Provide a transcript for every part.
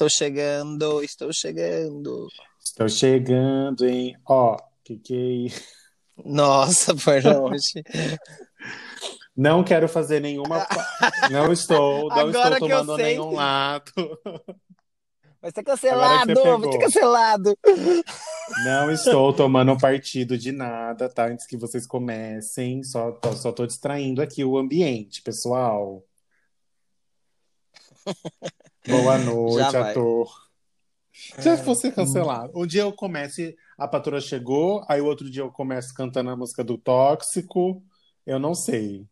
Estou chegando, estou chegando. Estou chegando, hein? Ó, que que é Nossa, foi longe. Não quero fazer nenhuma. Não estou, não Agora estou tomando nenhum lado. Vai ser cancelado, vai ser cancelado. Não estou tomando partido de nada, tá? Antes que vocês comecem, só tô, só tô distraindo aqui o ambiente, pessoal. Boa noite, Já vai. ator. Já fosse cancelado. Um dia eu comece, a patroa chegou, aí o outro dia eu começo cantando a música do Tóxico. Eu não sei.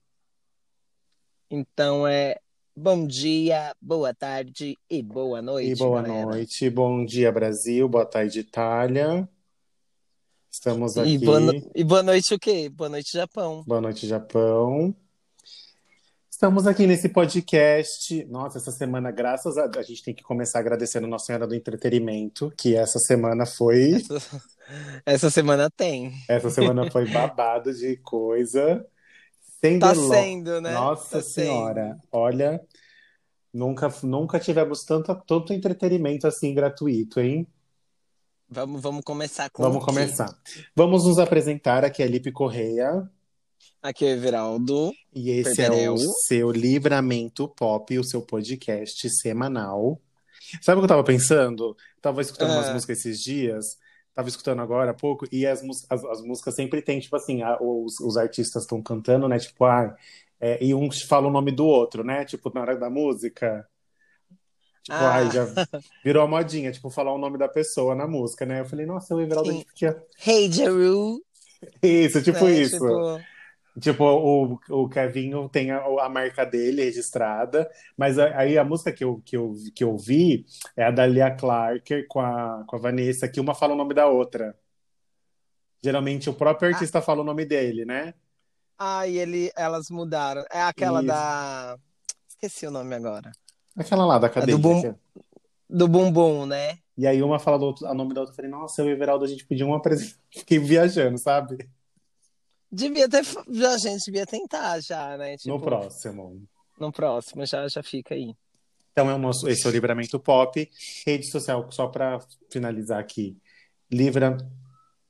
Então é bom dia, boa tarde e boa noite. E boa galera. noite, bom dia, Brasil, boa tarde, Itália. Estamos aqui. E boa, no- e boa noite o quê? Boa noite, Japão. Boa noite, Japão. Estamos aqui nesse podcast. Nossa, essa semana, graças a a gente tem que começar agradecendo Nossa Senhora do Entretenimento, que essa semana foi, Essa, essa semana tem. essa semana foi babado de coisa. Sem Tá delo- sendo, né? Nossa Tá Senhora, olha, nunca nunca tivemos tanto tanto entretenimento assim gratuito, hein? Vamos, vamos começar com Vamos começar. Vamos nos apresentar aqui é Lipe Correia. Aqui é o Everaldo. E esse é Perdereu. o seu Livramento Pop, o seu podcast semanal. Sabe o que eu tava pensando? Tava escutando umas Ah. músicas esses dias, tava escutando agora há pouco, e as, as, as músicas sempre tem, tipo assim, a- os, os artistas estão cantando, né? Tipo, ah, é, e um fala o nome do outro, né? Tipo, na hora da música. Tipo, Ah. ai, já virou a modinha, tipo, falar o nome da pessoa na música, né? Eu falei, nossa, o Everaldo a Sim. gente podia. Hey, Jeru. Isso, tipo né? isso. Tipo, Tipo, o, o Kevinho tem a, a marca dele registrada, mas aí a música que eu, que eu, que eu vi é a da Lia Clark com a, com a Vanessa, que uma fala o nome da outra. Geralmente o próprio artista fala o nome dele, né? ah, e ele, elas mudaram. É aquela Isso. da. Esqueci o nome agora. Aquela lá da É do cadeia. Bum- Do Bumbum, né? E aí uma fala do outro, o nome da outra. Eu falei, nossa, eu e o Everaldo, a gente podia um apresentar. Fiquei viajando, sabe? Devia ter. Já, a gente devia tentar já, né? Tipo, No próximo. No próximo, já, já fica aí. Então é o nosso, esse é o Livramento Pop. Rede social, só para finalizar aqui. Livra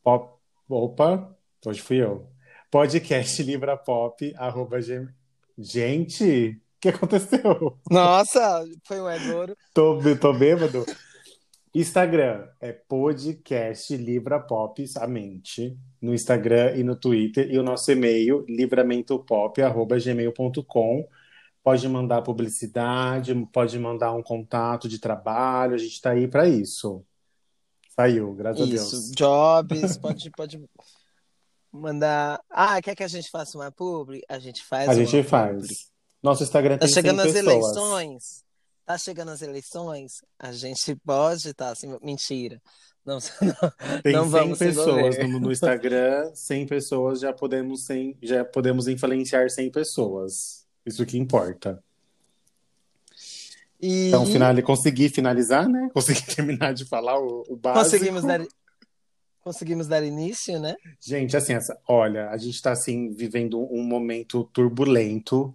Pop. Opa, hoje fui eu. Podcast Livra Pop, arroba gem- Gente, o que aconteceu? Nossa, foi um Edoro. Tô, tô bêbado? Instagram é podcast Livra Pop, somente. No Instagram e no Twitter. E o nosso e-mail, livramentopop.gmail.com. Pode mandar publicidade, pode mandar um contato de trabalho, a gente está aí para isso. Saiu, graças a Isso, Deus. jobs, pode, pode mandar. Ah, quer que a gente faça uma publi? A gente faz A gente faz. publi. Nosso Instagram Tá tem 100 chegando as pessoas. eleições. Tá chegando as eleições. A gente pode estar assim. Mentira. Não, não, Tem não 100 vamos pessoas no, no Instagram, 100 pessoas já podemos, 100, já podemos influenciar 100 pessoas. Isso que importa. E Então, finali, consegui finalizar, né? Consegui terminar de falar o, o básico. conseguimos dar, conseguimos dar início, né? Gente, assim, essa, olha, a gente está assim vivendo um momento turbulento.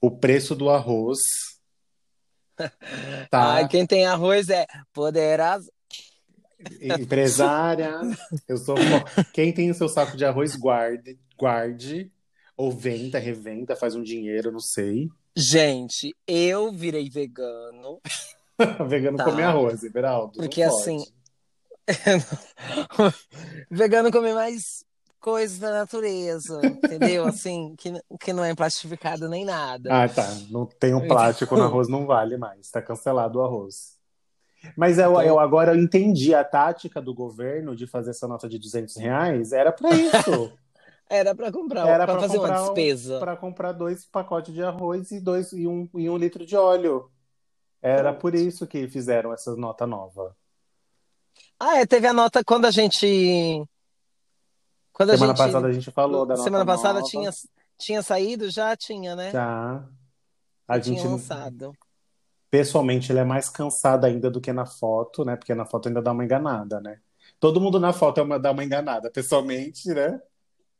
O preço do arroz tá Ai, quem tem arroz é poderoso. empresária. Eu sou quem tem o seu saco de arroz guarde, guarde ou venda, revenda, faz um dinheiro, não sei. Gente, eu virei vegano. Vegano Tá. come arroz, Everaldo. Porque, assim, vegano come mais coisas da natureza, entendeu? Assim, que, que não é plastificado nem nada. Ah, tá. Não tem um plástico no arroz, não vale mais. Tá cancelado o arroz. Mas eu, Então- eu agora eu entendi a tática do governo de fazer essa nota de 200 reais. Era para isso. Era pra comprar, Era pra fazer comprar uma um- despesa. para comprar dois pacotes de arroz e, dois, e, um, e um litro de óleo. Era Pronto. por isso que fizeram essa nota nova. Ah, é, teve a nota quando a gente. Quando a Semana gente. passada a gente falou da Semana passada nova. tinha, tinha saído? Já tinha, né? Já. A Já tinha gente, lançado. pessoalmente, ele é mais cansado ainda do que na foto, né? Porque na foto ainda dá uma enganada, né? Todo mundo na foto é uma, dá uma enganada. Pessoalmente, né?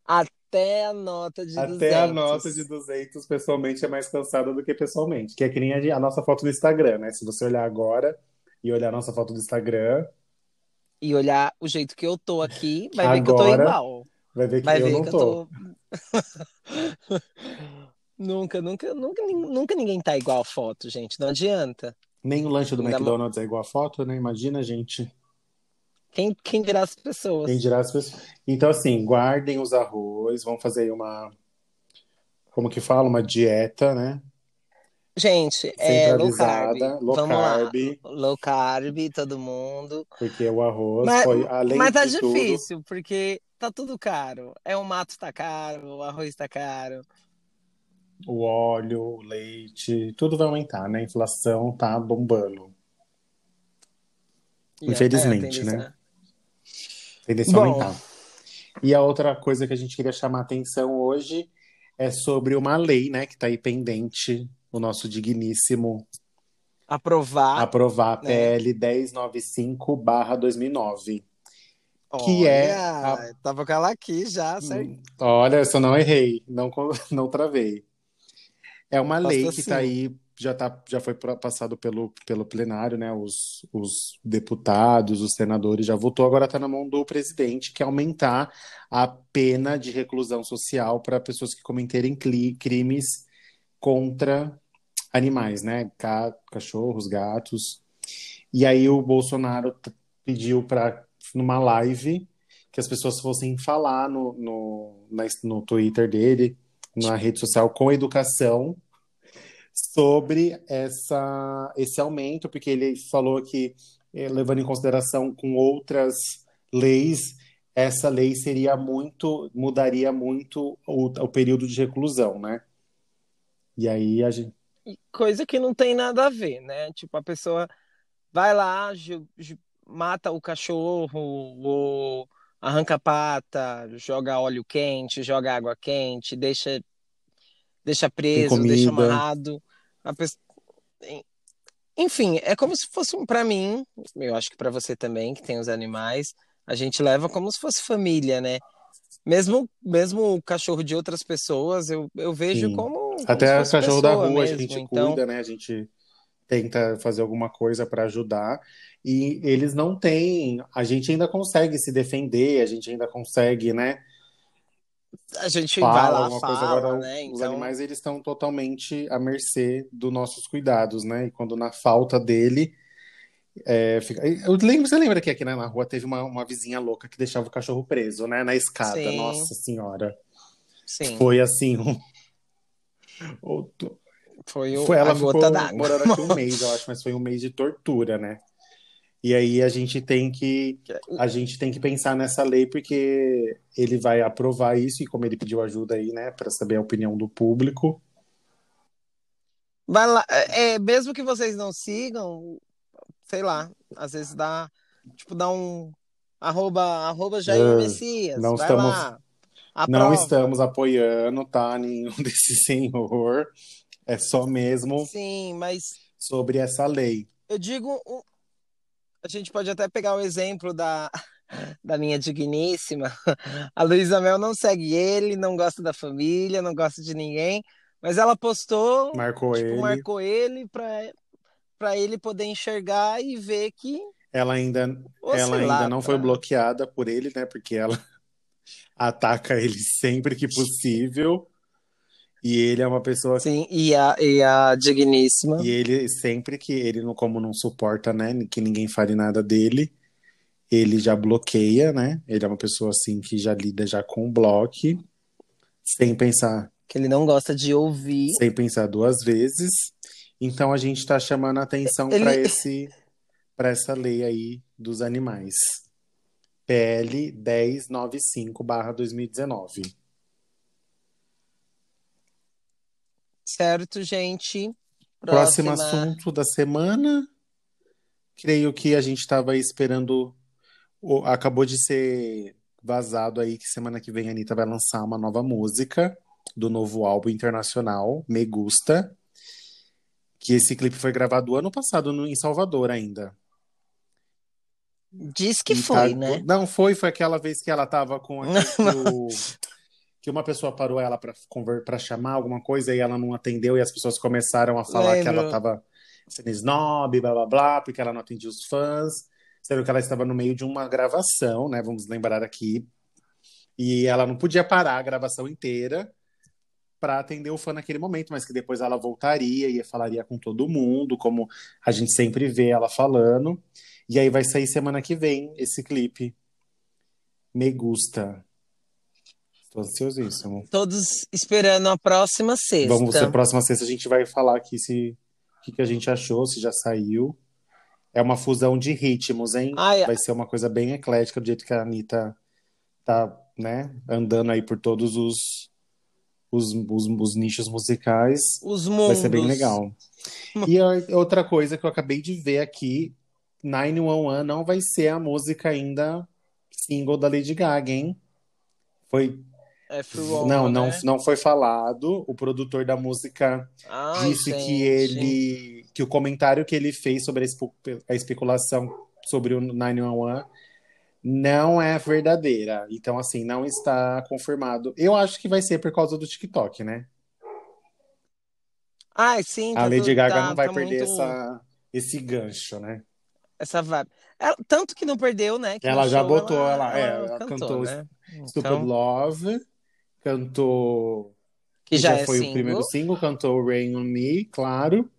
Até a nota de Até a 200. nota de 200, pessoalmente, é mais cansada do que pessoalmente. Que é que nem a, a nossa foto no Instagram, né? Se você olhar agora, e olhar nossa foto do Instagram. E olhar o jeito que eu tô aqui, vai ver que eu tô Agora, igual. Vai ver que Vai eu ver não que eu tô. tô. Nunca, nunca, nunca, nunca ninguém tá igual a foto, gente. Não adianta. Nem o lanche do Ainda McDonald's é igual a foto, né? Imagina, gente. Quem, quem dirá as Quem pessoas? dirá as pessoas. Então, assim, guardem os arroz, vamos fazer aí uma, como que fala? Uma dieta, né? Gente, é low carb. Low Vamos lá. carb, Low carb, todo mundo. porque o arroz Mas, foi, além mas tá tudo, difícil, porque tá tudo caro. É o mato tá caro, o arroz tá caro. o óleo, o leite, tudo vai aumentar, né? A inflação tá bombando. E é, Infelizmente, tendência né? Tendência a Bom. aumentar. E a outra coisa que a gente queria chamar a atenção hoje é sobre uma lei, né, que tá aí pendente, o nosso digníssimo Aprovar, aprovar a né? PL 1095/2009, que é a Olha, tava com ela aqui já, certo? Hum, Olha, eu só não errei, não, não travei. É uma lei que está assim. aí, já, tá, já foi passado pelo, pelo plenário, né? Os, os deputados, os senadores já votou, agora está na mão do presidente, que é aumentar a pena de reclusão social para pessoas que cometerem crimes contra animais, né? Ca- Cachorros, gatos. E aí o Bolsonaro pediu para, numa live, que as pessoas fossem falar no, no, na- no Twitter dele, na rede social, com educação, sobre essa, esse aumento, porque ele falou que, eh, levando em consideração com outras leis, essa lei seria muito, mudaria muito o, o período de reclusão, né? E aí a gente. Coisa que não tem nada a ver, né? Tipo, a pessoa vai lá, mata o cachorro, ou arranca a pata, joga óleo quente, joga água quente, deixa, deixa preso, deixa amarrado. A pessoa... Enfim, é como se fosse um para mim, eu acho que para você também, que tem os animais, a gente leva como se fosse família, né? Mesmo, mesmo o cachorro de outras pessoas, eu, eu vejo Sim. como, Até o cachorro da rua a mesmo. gente Então, cuida, né? A gente tenta fazer alguma coisa para ajudar. E eles não têm. A gente ainda consegue se defender, a gente ainda consegue, né? a gente vai Fala lá, alguma coisa. fala, Agora, né? os Então, animais eles estão totalmente à mercê dos nossos cuidados, né? E quando na falta dele. é, fica... Eu lembro, você lembra que aqui né, na rua teve uma, uma vizinha louca que deixava o cachorro preso, né? Na escada. sim, Nossa Senhora. sim. Foi assim. Um... Foi o, Foi, a ela gota ficou d'água. morando aqui um mês, eu acho, mas foi um mês de tortura, né? E aí a gente tem que a gente tem que pensar nessa lei porque ele vai aprovar isso e como ele pediu ajuda aí, né, para saber a opinião do público. Vai lá, é, é, mesmo que vocês não sigam, sei lá, às vezes dá, tipo, dá um arroba, arroba Jair Ah, Messias, não vai estamos lá, não aprova. estamos apoiando, tá, nenhum desse senhor. É só mesmo Sim, mas sobre essa lei. eu digo, a gente pode até pegar o exemplo da, da minha digníssima. A Luísa Mel não segue ele, não gosta da família, não gosta de ninguém, mas ela postou, Marcou tipo, ele. marcou ele para para ele poder enxergar e ver que, Ela ainda ou ela ainda lá, não foi pra... bloqueada por ele, né? Porque ela ataca ele sempre que possível. E ele é uma pessoa Sim, e a, e a digníssima. E ele sempre que ele não como não suporta, né, que ninguém fale nada dele, ele já bloqueia, né? Ele é uma pessoa assim que já lida já com o bloco, sem pensar, que ele não gosta de ouvir. sem pensar duas vezes. Então a gente está chamando a atenção Ele- para esse para essa lei aí dos animais. PL 1095/2019. Certo, gente? Próximo Próxima. assunto da semana. Creio que a gente estava esperando. Acabou de ser vazado aí que semana que vem a Anitta vai lançar uma nova música do novo álbum internacional, Me Gusta. Que esse clipe foi gravado ano passado no- em Salvador ainda. Diz que E foi, tá- né? Não, foi, foi aquela vez que ela tava com aquele, que, o- que uma pessoa parou ela para chamar alguma coisa e ela não atendeu e as pessoas começaram a falar que ela Lembro. tava sendo snob, blá blá blá, porque ela não atendia os fãs, sendo que ela estava no meio de uma gravação, né? Vamos lembrar aqui. E ela não podia parar a gravação inteira para atender o fã naquele momento, mas que depois ela voltaria e falaria com todo mundo, como a gente sempre vê ela falando. E aí vai sair semana que vem esse clipe. Me gusta. Estou ansiosíssimo. Todos esperando a próxima sexta. Vamos, a próxima sexta a gente vai falar aqui se o que, que a gente achou, se já saiu. É uma fusão de ritmos, hein? Ai, Vai ser uma coisa bem eclética, do jeito que a Anitta tá, né, andando aí por todos os, os, os, os nichos musicais. os Vai mundos. ser bem legal. E a- outra coisa que eu acabei de ver aqui, 911 não vai ser a música ainda single da Lady Gaga, hein? Foi, É não, não, né? não foi falado. O produtor da música Ai, disse que gente. ele, que o comentário que ele fez sobre a, espe- a especulação sobre o 911 não é verdadeira. Então, assim, não está confirmado. Eu acho que vai ser por causa do TikTok, né? Ai, sim, A tá Lady Gaga tá- não vai tá perder muito- essa, esse gancho, né? essa vibe. Ela- tanto que não perdeu, né? que Ela já show botou, ela- é, ela cantou, cantou né? Stupid Então, Love, cantou. que já, é foi single. o primeiro single, cantou Rain on Me, claro.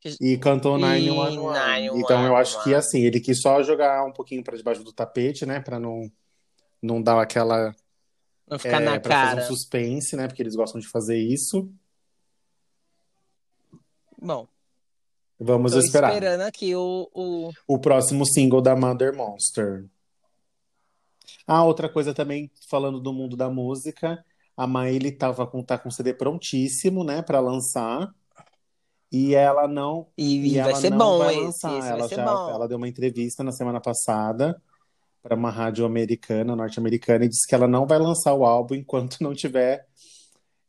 Que- E cantou E 911. 911. Então eu acho que assim, ele quis só jogar um pouquinho pra debaixo do tapete, né? Pra não, não dar aquela. Não ficar é, na pra fazer cara. um suspense, né? Porque eles gostam de fazer isso. Bom, Vamos tô esperar. esperando aqui o, o... O próximo single da Mother Monster. Ah, outra coisa também, falando do mundo da música, a Miley tava com, tá com o CD prontíssimo, né, pra lançar. E ela não E, E vai ela ser não bom vai esse, lançar. esse ela vai já, bom. ela deu uma entrevista na semana passada para uma rádio americana, norte-americana, e disse que ela não vai lançar o álbum enquanto não tiver,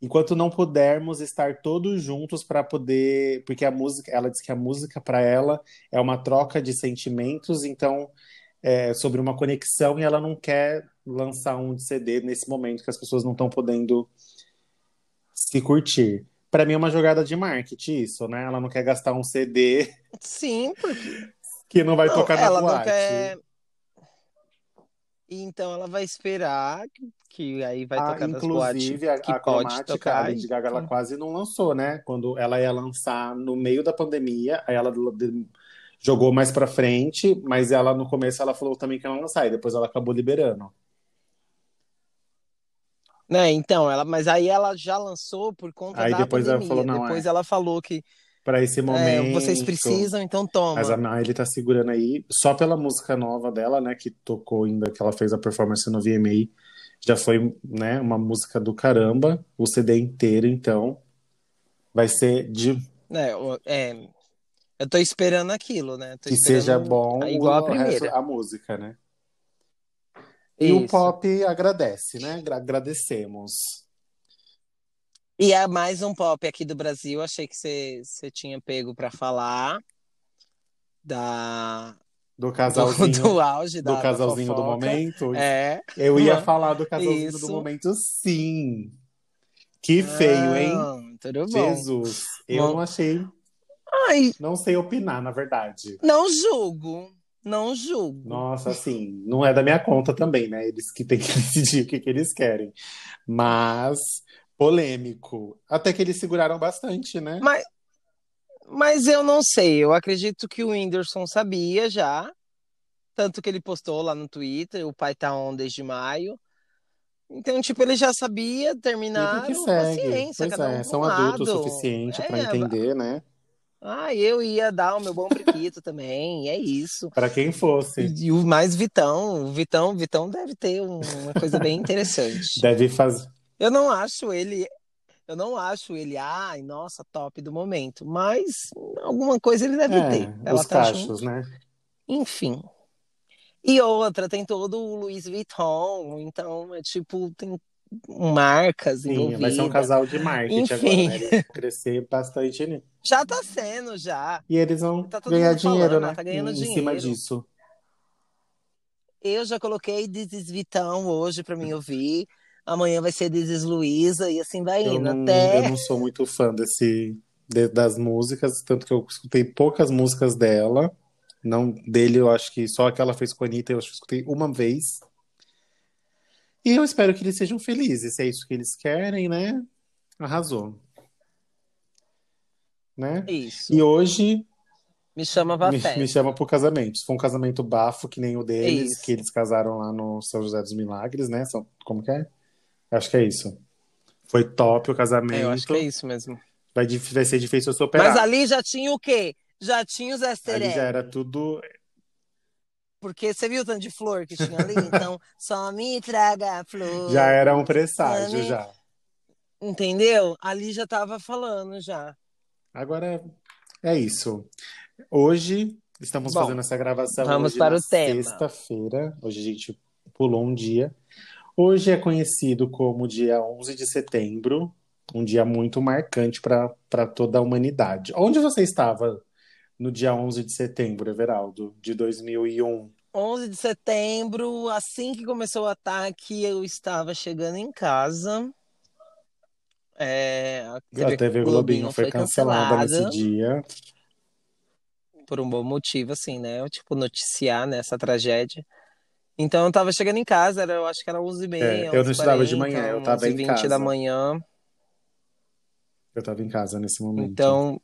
enquanto não pudermos estar todos juntos para poder, porque a música, ela disse que a música para ela é uma troca de sentimentos, então é sobre uma conexão e ela não quer lançar um CD nesse momento que as pessoas não estão podendo se curtir. Para mim é uma jogada de marketing isso, né? Ela não quer gastar um CD Sim, porque que não vai não, tocar na boate. quer. Então ela vai esperar que, que aí vai Ah, tocar nas boates inclusive, a, que a pode cromática, a tocar. Lady Gaga, ela quase não lançou, né? Quando ela ia lançar no meio da pandemia, aí ela jogou mais pra frente, mas ela no começo ela falou também que ia lançar, e depois ela acabou liberando. Né, então, ela, mas aí ela já lançou por conta Aí da depois ela pandemia. falou, não, Depois é. ela falou que Pra esse é, momento. vocês precisam, então toma. Mas a Miley tá segurando aí, só pela música nova dela, né, que tocou ainda, que ela fez a performance no VMA, já foi, né, uma música do caramba, o CD inteiro, então vai ser de É, é, eu tô esperando aquilo, né? Tô que esperando seja bom igual a o primeira. a música, né? E o Isso. pop agradece, né? Gra- Agradecemos. E é mais um pop aqui do Brasil. Achei que você tinha pego pra falar da Do do, casalzinho, do auge da, do casalzinho do momento. É. Eu ia falar do casalzinho do Isso. momento, sim. Que feio, hein? Ah, tudo bom. Jesus. Eu Bom. não achei, Ai, não sei opinar, na verdade. não julgo. Não julgo. Nossa, assim, não é da minha conta também, né? Eles que têm que decidir o que, que eles querem. Mas polêmico. Até que eles seguraram bastante, né? Mas, mas eu não sei. Eu acredito que o Whindersson sabia já. Tanto que ele postou lá no Twitter, o pai tá on desde maio. Então, tipo, ele já sabia, segue. paciência, Pois cada um é, são adultos o suficiente para É, entender, né? Ah, eu ia dar o meu bom priquito também, é isso. Para quem fosse. E, o mais Vitão, o Vitão, Vitão deve ter um- uma coisa bem interessante. Deve fazer. Eu não acho ele, eu não acho ele, ai, nossa, top do momento, mas alguma coisa ele deve É, ter. Ela os tá cachos, junto. né? Enfim. E outra, tem todo o Louis Vuitton, então é tipo, tem marcas Sim, vai ser um casal de marketing Enfim. agora, né? Crescer bastante nisso. Já tá sendo, já. E eles vão Tá ganhar mundo falando, dinheiro, né? Tá ganhando em cima dinheiro. disso. Eu já coloquei is Vitão hoje pra mim ouvir. Amanhã vai ser is Luiza e assim vai Eu indo. não, Até eu não sou muito fã desse, de, das músicas, tanto que eu escutei poucas músicas dela. Não dele, eu acho que só a que ela fez com a Anitta, eu acho que escutei uma vez. E eu espero que eles sejam felizes, se é isso que eles querem, né? Arrasou. Né? Isso. E hoje me chama pra me, festa. me chama pro casamento. For um casamento bafo, que nem o deles, Isso. que eles casaram lá no São José dos Milagres, né? São, como que é? Acho que é isso. Foi top o casamento. É, eu acho que é isso mesmo. Vai, vai ser difícil eu superar. Mas ali já tinha o quê? Já tinha os easter Ali já era tudo. Porque você viu o tanto de flor que tinha ali? Então, só me traga flor. Já era um presságio, já. Entendeu? Ali já tava falando já. Agora é isso. Hoje estamos Bom, fazendo essa gravação vamos para na o tema. sexta-feira. Hoje a gente pulou um dia. Hoje é conhecido como dia 11 de setembro, um dia muito marcante para toda a humanidade. Onde você estava no dia 11 de setembro, Everaldo, de 2001? 11 de setembro, assim que começou o ataque, eu estava chegando em casa. É, a A TV Globinho foi cancelada nesse dia. por um bom motivo, assim, né? Eu, tipo, noticiar nessa tragédia. Então eu tava chegando em casa, era, eu acho que era 11h30, É, eu não estudava de manhã, eu tava em 11h20 casa. da manhã. Eu estava em casa nesse momento. Então,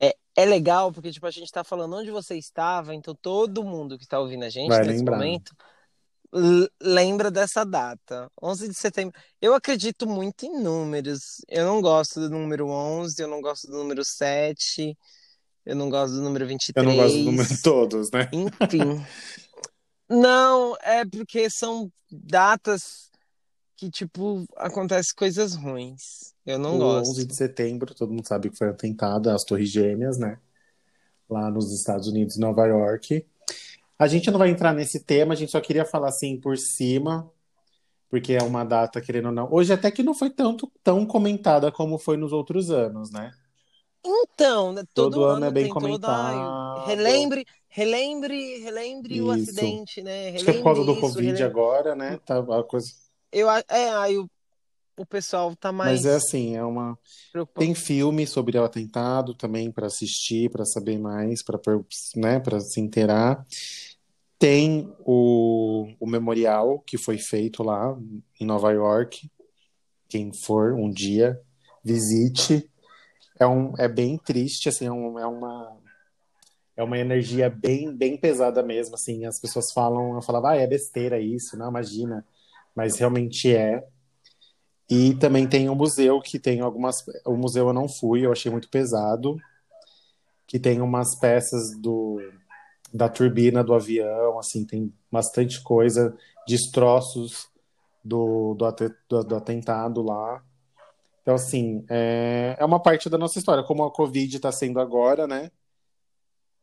é, é legal porque, tipo, a gente tá falando onde você estava, então todo mundo que tá ouvindo a gente Vai nesse lembrar. momento lembra dessa data. 11 de setembro. Eu acredito muito em números. Eu não gosto do número 11, eu não gosto do número 7, eu não gosto do número 23. eu não gosto do número todos, né? Enfim. Não, é porque são datas que, tipo, acontecem coisas ruins. Eu não o gosto. 11 de setembro, todo mundo sabe que foi atentado às Torres Gêmeas, né? Lá nos Estados Unidos, Nova York. A gente não vai entrar nesse tema, a gente só queria falar assim por cima, porque é uma data, querendo ou não. Hoje até que não foi tanto tão comentada como foi nos outros anos, né? Então, né, todo, Todo ano é bem tem toda- comentado. relembre, relembre, relembre o Isso. acidente, né? Acho que é por causa do Relembre isso, Covid relembre- agora, né? Tá a coisa... Eu, é, aí o, o pessoal tá mais Mas é assim, é uma. preocupado. Tem filme sobre o atentado também para assistir, para saber mais, para né, se inteirar. Tem o, o memorial que foi feito lá em Nova York. Quem for um dia, visite. É, um, é bem triste, assim, é, um, é uma é uma energia bem bem pesada mesmo, assim. As pessoas falam, eu falava, ah, é besteira isso, não, imagina. Mas realmente é. E também tem um museu que tem algumas. O museu eu não fui, eu achei muito pesado. Que tem umas peças do da turbina do avião, assim, tem bastante coisa, destroços do, do, do- do atentado lá. Então, assim, é, é uma parte da nossa história. Como a Covid está sendo agora, né?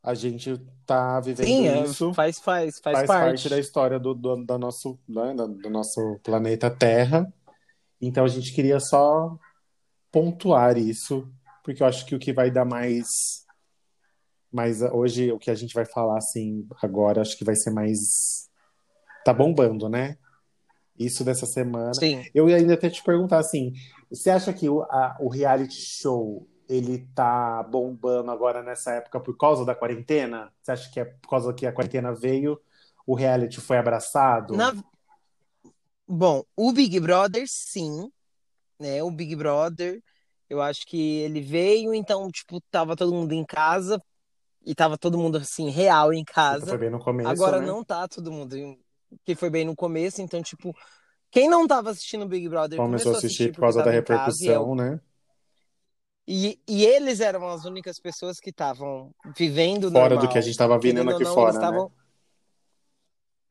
A gente tá vivendo Sim, é, isso faz, faz, faz, faz parte. parte da história do, do, da nosso, né, do nosso planeta Terra. Então a gente queria só pontuar isso, porque eu acho que o que vai dar mais. mais hoje, o que a gente vai falar assim agora, acho que vai ser mais. Tá bombando, né? Isso dessa semana. Sim. Eu ia ainda até te perguntar assim: você acha que o, a- o reality show ele tá bombando agora nessa época por causa da quarentena? Você acha que é por causa que a quarentena veio, o reality foi abraçado? Na- Bom, o Big Brother, sim, né? O Big Brother, eu acho que ele veio, então, tipo, tava todo mundo em casa e tava todo mundo, assim, real em Foi casa. bem no começo, Agora né? não tá todo mundo, que foi bem no começo, então, tipo, quem não tava assistindo o Big Brother Começou a assistir por causa da em casa repercussão, né? E, e eles eram as únicas pessoas que estavam vivendo Fora normal. do que a gente tava vivendo aqui não, fora, né?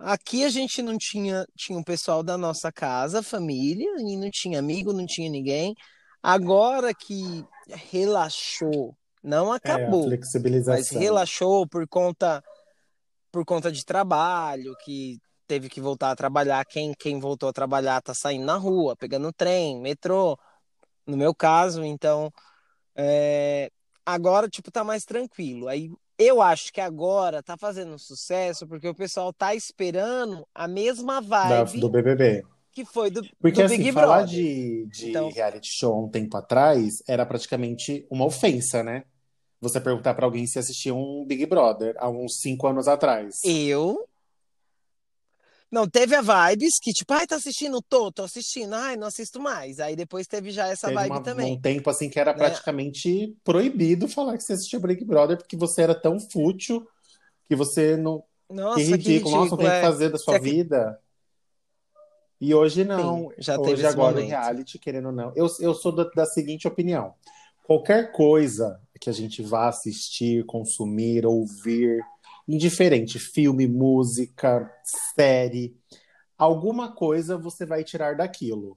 Aqui a gente não tinha, tinha o pessoal da nossa casa, família, e não tinha amigo, não tinha ninguém. Agora que relaxou, não É, acabou, mas flexibilização. relaxou por conta por conta de trabalho, que teve que voltar a trabalhar. Quem, quem voltou a trabalhar tá saindo na rua, pegando trem, metrô, no meu caso, então é, agora, tipo, tá mais tranquilo. Aí eu acho que agora tá fazendo sucesso porque o pessoal tá esperando a mesma Da- vibe do BBB. que foi do, Porque do assim, Big falar Brother. de, de Então- reality show um tempo atrás era praticamente uma ofensa, né? Você perguntar pra alguém se assistia um Big Brother há uns cinco anos atrás. Eu. Não, teve a Vibes que, tipo, ai, tá assistindo? Tô, tô assistindo. Ai, não assisto mais. Aí depois teve já essa Teve vibe uma- também. um tempo assim que era né? praticamente proibido falar que você assistia Big Brother porque você era tão fútil que você não. Nossa, que que ridículo, ridículo. nossa, não tem o que é. fazer da sua vida. E hoje não. Sim, já hoje agora momento. reality, querendo ou não. Eu, eu sou da, da seguinte opinião: qualquer coisa que a gente vá assistir, consumir, ouvir, indiferente, filme, música, série, alguma coisa você vai tirar daquilo.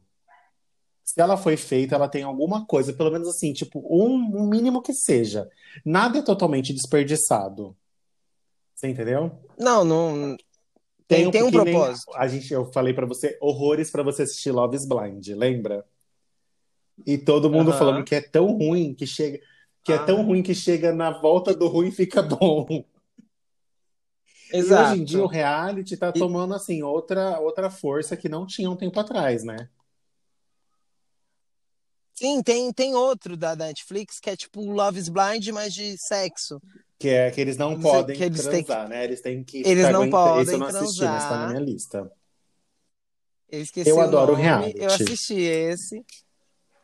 Se ela foi feita, ela tem alguma coisa, pelo menos assim, tipo, um, um mínimo que seja. Nada é totalmente desperdiçado. Você entendeu? Não, não. Tem, tem um propósito. a gente, eu falei pra você, horrores pra você assistir Love is Blind, lembra? E todo mundo Aham. falando que é tão ruim que chega, que é Ah. tão ruim que chega na volta do ruim e fica bom. Exato. E hoje em dia o reality tá E- tomando assim outra outra força que não tinha um tempo atrás, né? Sim, tem, tem outro da, da Netflix que é tipo Love is Blind, mas de sexo. Que é que eles não podem que eles transar, né? Eles têm que Eles não podem Esse eu não assisti, mas tá na transar. minha lista. Eu esqueci Eu o adoro nome, reality. Eu assisti esse.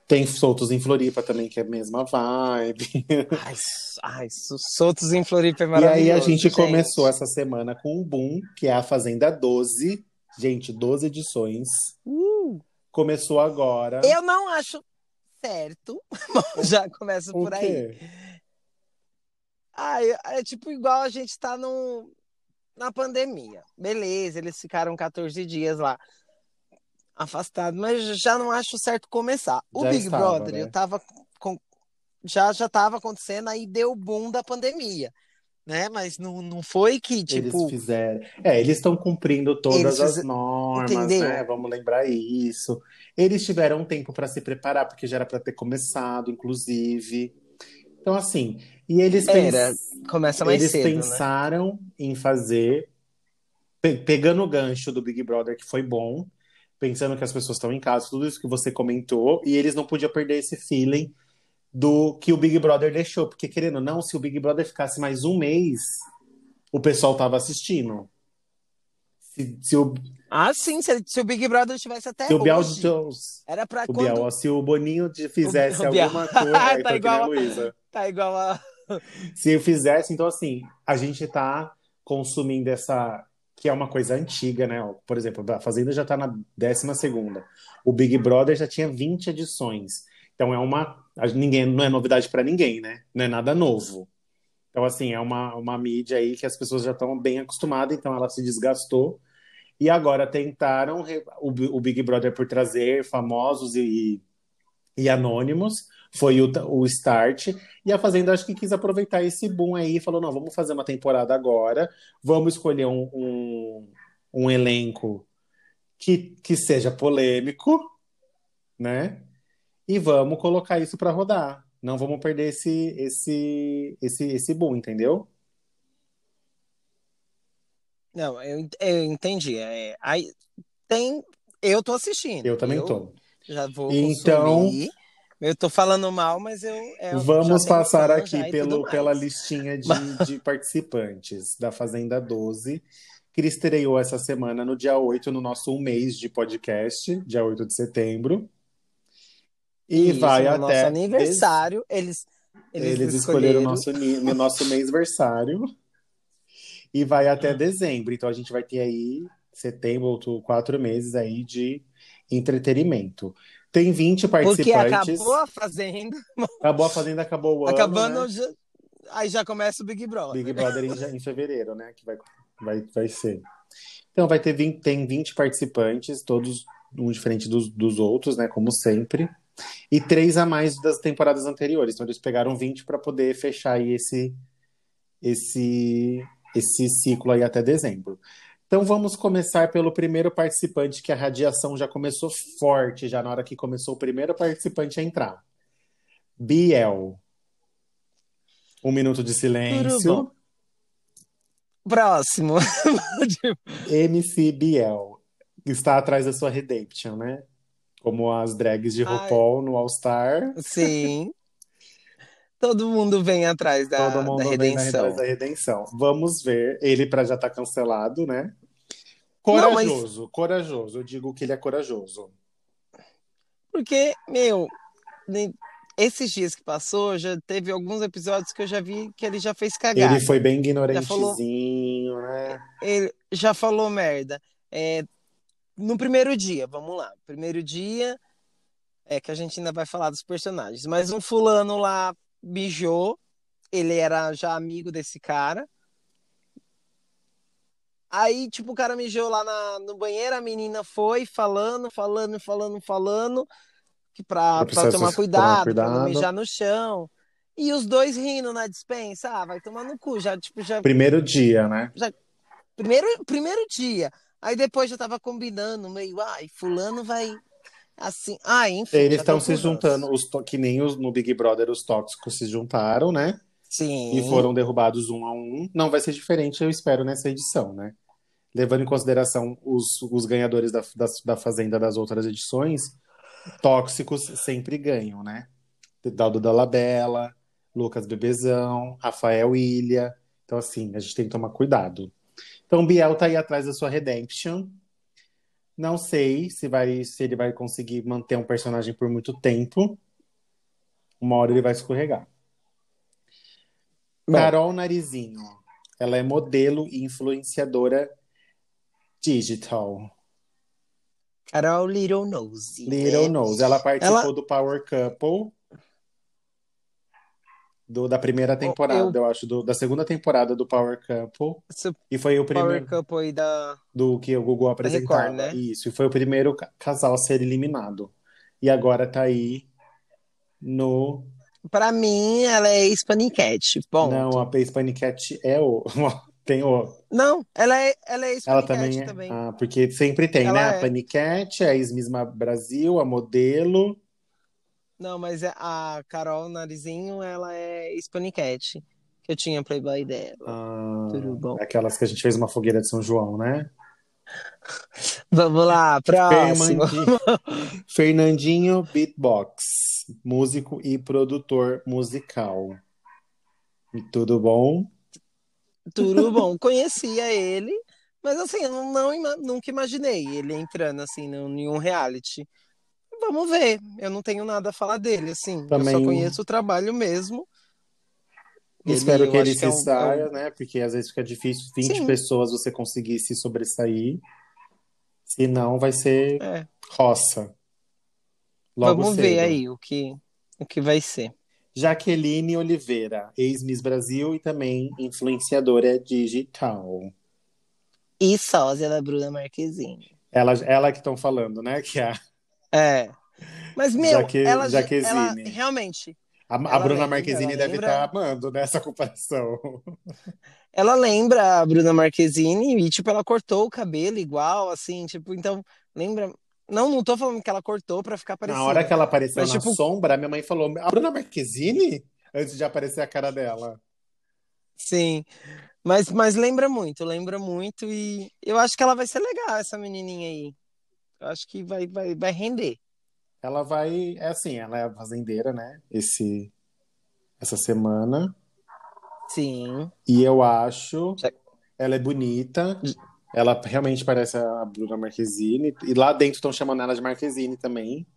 Tem Soltos em Floripa também, que é a mesma vibe. Ai, ai, Soltos em Floripa é E maravilhoso. aí a gente, gente. começou essa semana com um boom, que é a Fazenda 12. Gente, 12 edições. Uh, Começou agora. eu não acho certo. Já começa O por aí. Ai, é tipo igual a gente tá no, na pandemia. Beleza, eles ficaram 14 dias lá afastados, mas já não acho certo começar. O Já Big estava, Brother, né? eu tava com, já já tava acontecendo, aí deu o boom da pandemia, né? Mas não, não foi que, tipo, Eles fizeram. É, eles estão cumprindo todas Eles as normas, Entendeu? né? Vamos lembrar isso. Eles tiveram um tempo para se preparar, porque já era para ter começado, inclusive. Então, assim, e eles, pens- eles cedo, né? pensaram em fazer, pe- pegando o gancho do Big Brother, que foi bom, pensando que as pessoas estão em casa, tudo isso que você comentou, e eles não podiam perder esse feeling do que o Big Brother deixou, porque querendo ou não, se o Big Brother ficasse mais um mês, o pessoal tava assistindo. Se, se o, Ah, sim, se, se o Big Brother tivesse até se o Biel hoje, Jones, era pra o quando... Biel, se o Boninho fizesse O- Biel. alguma coisa, aí Tá igual a- Luísa. Tá igual a... Se eu fizesse, então assim, a gente tá consumindo essa. Que é uma coisa antiga, né? Por exemplo, a Fazenda já tá na 12 segunda. O Big Brother já tinha 20 edições. Então é uma. Ninguém, não é novidade pra ninguém, né? Não é nada novo. Então, assim, é uma, uma mídia aí que as pessoas já estão bem acostumadas, então ela se desgastou. E agora tentaram o, o Big Brother por trazer famosos e, e anônimos. Foi o, o start. E a Fazenda acho que quis aproveitar esse boom aí e falou: não, vamos fazer uma temporada agora, vamos escolher um, um, um elenco que, que seja polêmico, né? E vamos colocar isso para rodar. Não vamos perder esse, esse, esse, esse boom, entendeu? Não, eu, eu entendi. É, aí tem... Eu tô assistindo. Eu também eu tô. Já vou Então- consumir. Eu tô falando mal, mas eu... é, eu Vamos tenho passar aqui pelo, pela listinha de, de participantes da Fazenda 12, que estreou essa semana no dia 8, no nosso um mês de podcast, dia 8 de setembro. E Isso, vai no até. nosso aniversário, eles, eles, Eles, escolheram o nosso, ni- o nosso mêsversário. E vai até dezembro. Então a gente vai ter aí setembro, outubro, quatro meses aí de entretenimento. Tem 20 Porque participantes. acabou a Fazenda, Acabou a Fazenda, acabou o ano. acabando, né? já- aí já começa o Big Brother. Big Brother em, em fevereiro, né? Que vai, vai, vai ser. Então vai ter 20, tem 20 participantes, todos um diferente dos, dos outros, né? Como sempre. E três a mais das temporadas anteriores. Então eles pegaram 20 para poder fechar aí esse, esse, esse ciclo aí até dezembro. Então vamos começar pelo primeiro participante, que a radiação já começou forte, já na hora que começou o primeiro participante a entrar. Biel. Um minuto de silêncio. Próximo. MC Biel. está atrás da sua redemption, né? Como as drags de RuPaul no All Star. Sim. Todo mundo vem atrás da, Todo mundo da vem redenção. atrás da redenção. Vamos ver. Ele para já estar cancelado, né? Não, mas- Corajoso, corajoso. Eu digo que ele é corajoso. Porque, meu, esses dias que passou, já teve alguns episódios que eu já vi que ele já fez cagada. Ele foi bem falou- ignorantezinho, né? Ele já falou merda. É, no primeiro dia, vamos lá. Primeiro dia, é que a gente ainda vai falar dos personagens. Mas um fulano lá mijou. Ele era já amigo desse cara. Aí, tipo, o cara mijou lá na- no banheiro, a menina foi falando, falando, falando, falando, que pra, Pra pra precisar tomar tomar cuidado, pra não cuidado. mijar no chão. E os dois rindo na dispensa. Ah, vai tomar no cu. Já, tipo, já Primeiro dia, né? Primeiro, primeiro dia. Aí depois já tava combinando, meio, ai, fulano vai assim. Ah, enfim. Eles estão se juntando, os to- que nem os, no Big Brother, os tóxicos se juntaram, né? Sim. E foram derrubados um a um. Não vai ser diferente, eu espero, nessa edição, né? Levando em consideração os, os ganhadores da, da, da Fazenda das outras edições, tóxicos sempre ganham, né? Daldo Dolabella, Lucas Bebezão, Rafael Ilha. Então, assim, a gente tem que tomar cuidado. Então, Biel tá aí atrás da sua Redemption. Não sei se, vai, se ele vai conseguir manter um personagem por muito tempo. Uma hora ele vai escorregar. Bom. Carol Narizinho. Ela é modelo e influenciadora digital. Carol Little Nose. Little né? Nose. Ela participou Ela- do Power Couple do, da primeira temporada, eu, acho, do- da segunda temporada do Power Couple. Esse E foi o Power primeiro Couple aí da. do que o Google apresentava. Record, né? Isso, e foi o primeiro ca- casal a ser eliminado. E agora tá aí no. Pra mim, ela é ex-paniquete. Bom. Não, a Panicat é o. Tem o. Não, ela é, ela é Ela também é. também. Ah, porque sempre tem, Ela né? é. A Panicat, a Ismisma Brasil, a modelo. Não, mas é- a Carol Narizinho, ela é ex-paniquete. Que eu tinha Playboy dela. ah, Tudo bom. aquelas que a gente fez uma fogueira de São João, né? Vamos lá, próximo. Fernandinho, Fernandinho Beatbox, músico e produtor musical. E tudo bom? Tudo bom. Conhecia ele, mas assim, eu não, não nunca imaginei ele entrando assim em um reality. Vamos ver. Eu não tenho nada a falar dele, assim. Eu Também- só conheço o trabalho mesmo. Ele- Espero eu que ele se é um- saia, é um- né? Porque às vezes fica difícil 20 Sim. pessoas você conseguir se sobressair. Se não, vai ser é, roça. Logo vamos cedo. ver aí o que, o que vai ser. Jaqueline Oliveira, ex-Miss Brasil e também influenciadora digital. E sósia da Bruna Marquezine. Ela, ela que estão falando, né? Que a, É. Mas, meu, Jaque- ela, ela Jaquezine. realmente, a, a Ela Bruna lembra, Marquezine ela deve lembra. estar amando nessa comparação. ela lembra a Bruna Marquezine e, tipo, ela cortou o cabelo igual, assim, tipo, então, lembra... Não, não tô falando que ela cortou pra ficar parecida. Na hora que ela apareceu Mas, na tipo- sombra, a minha mãe falou: A Bruna Marquezine? Antes de aparecer a cara dela. Sim, mas, mas lembra muito, lembra muito e eu acho que ela vai ser legal, essa menininha aí. Eu acho que vai, vai, vai render. Ela vai. É assim, ela é a fazendeira, né? Esse, essa semana. Sim, E eu acho. Ela é bonita. Ela realmente parece a Bruna Marquezine. E lá dentro estão chamando ela de Marquezine também.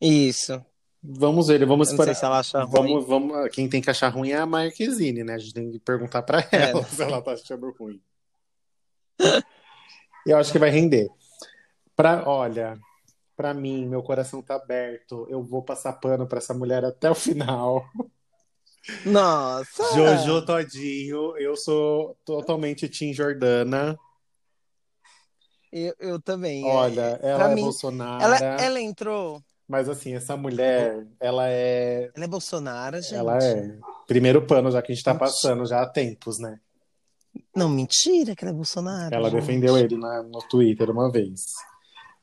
isso. Vamos ver, vamos Eu não sei se ela acha ruim. Vamos, vamos, quem tem que achar ruim é a Marquezine, né? A gente tem que perguntar pra É. ela se ela tá achando ruim. Eu acho que vai render. Pra, olha, pra mim, meu coração tá aberto. Eu vou passar pano pra essa mulher até o final. Nossa! Jojo Todinho, eu sou totalmente Tim Jordana. Eu, eu também. é. Olha, ela pra é mim, Bolsonaro. Ela, ela entrou. Mas assim, essa mulher, ela é. Ela é Bolsonaro, gente. Ela é. Primeiro pano, já que a gente tá passando já há tempos, né? Não, mentira que ela é Bolsonaro. Ela gente. defendeu ele na- no Twitter uma vez.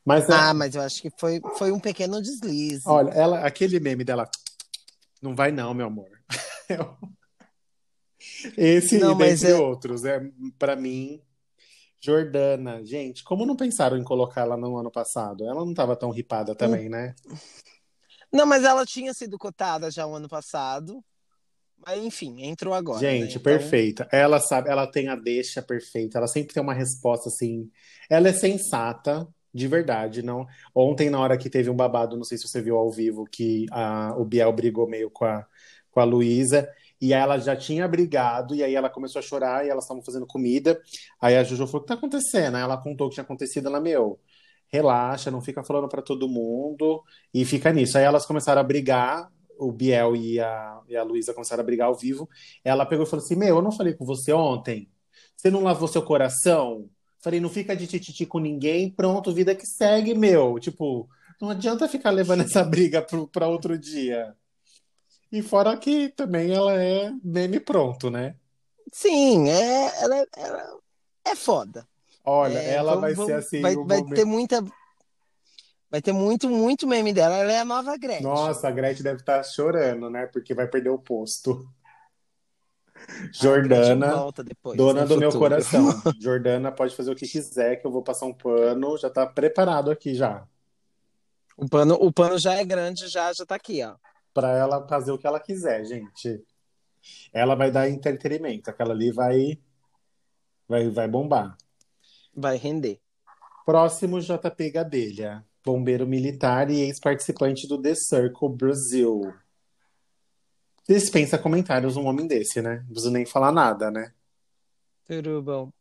Mas, é, Ah, mas eu acho que foi, foi um pequeno deslize. olha, ela, aquele meme dela. Não vai, não, meu amor. Esse Não, e dentre é- outros, é, para mim, Jordana, gente, como não pensaram em colocar ela no ano passado? Ela não estava tão ripada também, né? Não, mas ela tinha sido cotada já o ano passado. Mas enfim, entrou agora. Gente, né? perfeita. Ela sabe, ela tem a deixa perfeita, ela sempre tem uma resposta assim. Ela é sensata, de verdade, não. Ontem, na hora que teve um babado, não sei se você viu ao vivo, que a, o Biel brigou meio com a, com a Luísa, e ela já tinha brigado, e aí ela começou a chorar, e elas estavam fazendo comida. Aí a Jojo falou: O que tá acontecendo? Aí ela contou o que tinha acontecido, ela, meu, relaxa, não fica falando para todo mundo, e fica nisso. Aí elas começaram a brigar, o Biel e a, e a Luísa começaram a brigar ao vivo. Ela pegou e falou assim: Meu, eu não falei com você ontem? Você não lavou seu coração? Falei, não fica de tititi com ninguém, pronto, vida que segue, meu. Tipo, não adianta ficar levando essa briga para outro dia. E fora que também ela é meme pronto, né? Sim, é, ela, ela é foda. Olha, é, ela vamos, vai vamos, ser assim. Vai, vai ter muita. Vai ter muito, muito meme dela. Ela é a nova Gretchen. Nossa, a Gretchen deve estar chorando, né? Porque vai perder o posto. Jordana, depois, dona do futuro. meu coração. Jordana pode fazer o que quiser, que eu vou passar um pano. Já tá preparado aqui já. O pano, o pano já é grande, já, já tá aqui, ó. Pra ela fazer o que ela quiser, gente. Ela vai dar entretenimento. Aquela ali vai, vai, vai bombar. Vai render. Próximo JP Gadelha, bombeiro militar e ex-participante do The Circle Brasil. Dispensa comentários um homem desse, né? Não preciso nem falar nada, né? Tudo bom.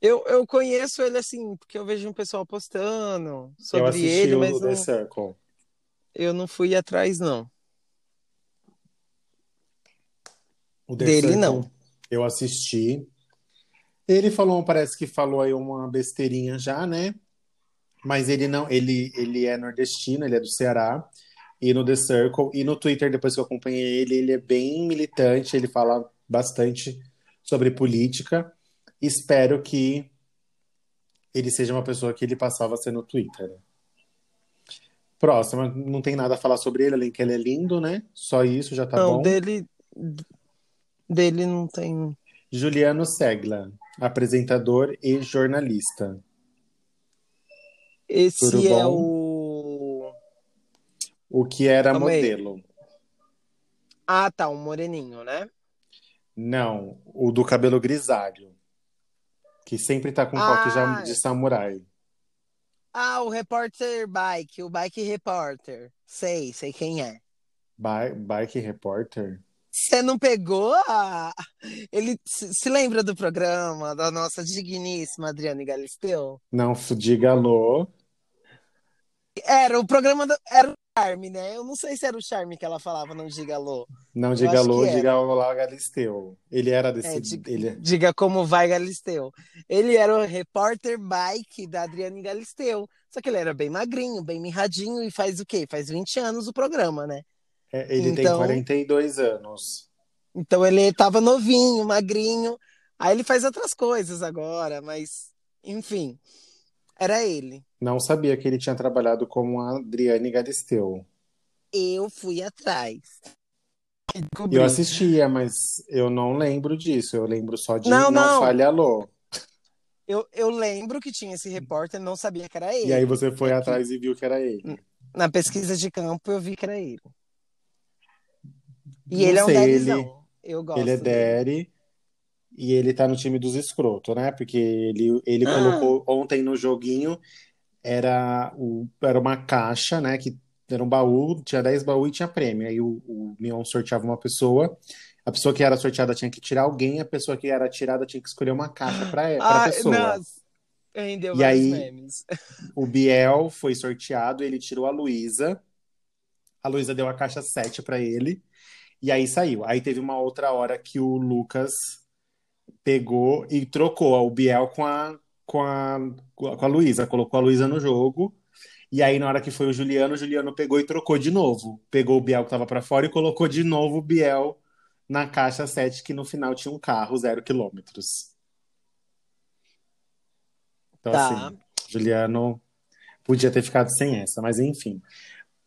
Eu, eu conheço ele assim, porque eu vejo um pessoal postando sobre ele, mas o não, The Circle. eu não fui atrás, não. Dele, Circle, não. Eu assisti. Ele falou, parece que falou aí uma besteirinha já, né? Mas ele não, ele, ele é nordestino, ele é do Ceará e no The Circle. E no Twitter, depois que eu acompanhei ele, ele é bem militante, ele fala bastante sobre política. Espero que ele seja uma pessoa que ele passava a ser no Twitter. Próxima, não tem nada a falar sobre ele, além que ele é lindo, né? Só isso já tá não, bom. dele dele não tem. Juliano Segla, apresentador e jornalista. Esse é o o que era modelo. Ah, tá, um moreninho, né? Não, o do cabelo grisalho. Que sempre tá com ah, coque de samurai. Ah, o repórter bike, o bike repórter. Sei, sei quem é. Ba bike repórter? Você não pegou a... Ele se lembra do programa da nossa digníssima Adriane Galisteu? Não, diga alô. Era o programa do... era charme, né? Eu não sei se era o charme que ela falava, não diga alô. Não diga alô, diga olá, Galisteu. Ele era desse. É, diga, ele... diga como vai, Galisteu. Ele era o repórter bike da Adriane Galisteu. Só que ele era bem magrinho, bem mirradinho e faz o quê? Faz 20 anos o programa, né? É, ele então, tem 42 anos. Então ele tava novinho, magrinho. Aí ele faz outras coisas agora, mas enfim. Era ele. Não sabia que ele tinha trabalhado com a Adriane Galisteu. Eu fui atrás. Eu assistia, mas eu não lembro disso. Eu lembro só de Não, não, não. Fale Alô. Eu, eu lembro que tinha esse repórter, não sabia que era ele. E aí você foi atrás e viu que era ele. Na pesquisa de campo eu vi que era ele. E não ele é um Derizão. Ele, eu gosto. Ele é Derry. E ele tá no time dos escroto, né? Porque ele, ele ah. colocou ontem no joguinho, era, o, era uma caixa, né? Que era um baú, tinha 10 baús e tinha prêmio. Aí o, o Mion sorteava uma pessoa, a pessoa que era sorteada tinha que tirar alguém, a pessoa que era tirada tinha que escolher uma caixa para a pessoa. Nossa. Rendeu e aí, memes. o Biel foi sorteado, ele tirou a Luísa. A Luísa deu a caixa 7 para ele. E aí saiu. Aí teve uma outra hora que o Lucas pegou e trocou o Biel com a, com a, com a Luísa, colocou a Luísa no jogo. E aí, na hora que foi o Juliano, o Juliano pegou e trocou de novo. Pegou o Biel que tava para fora e colocou de novo o Biel na caixa 7, que no final tinha um carro, zero quilômetros. Então, tá. assim, Juliano podia ter ficado sem essa, mas enfim.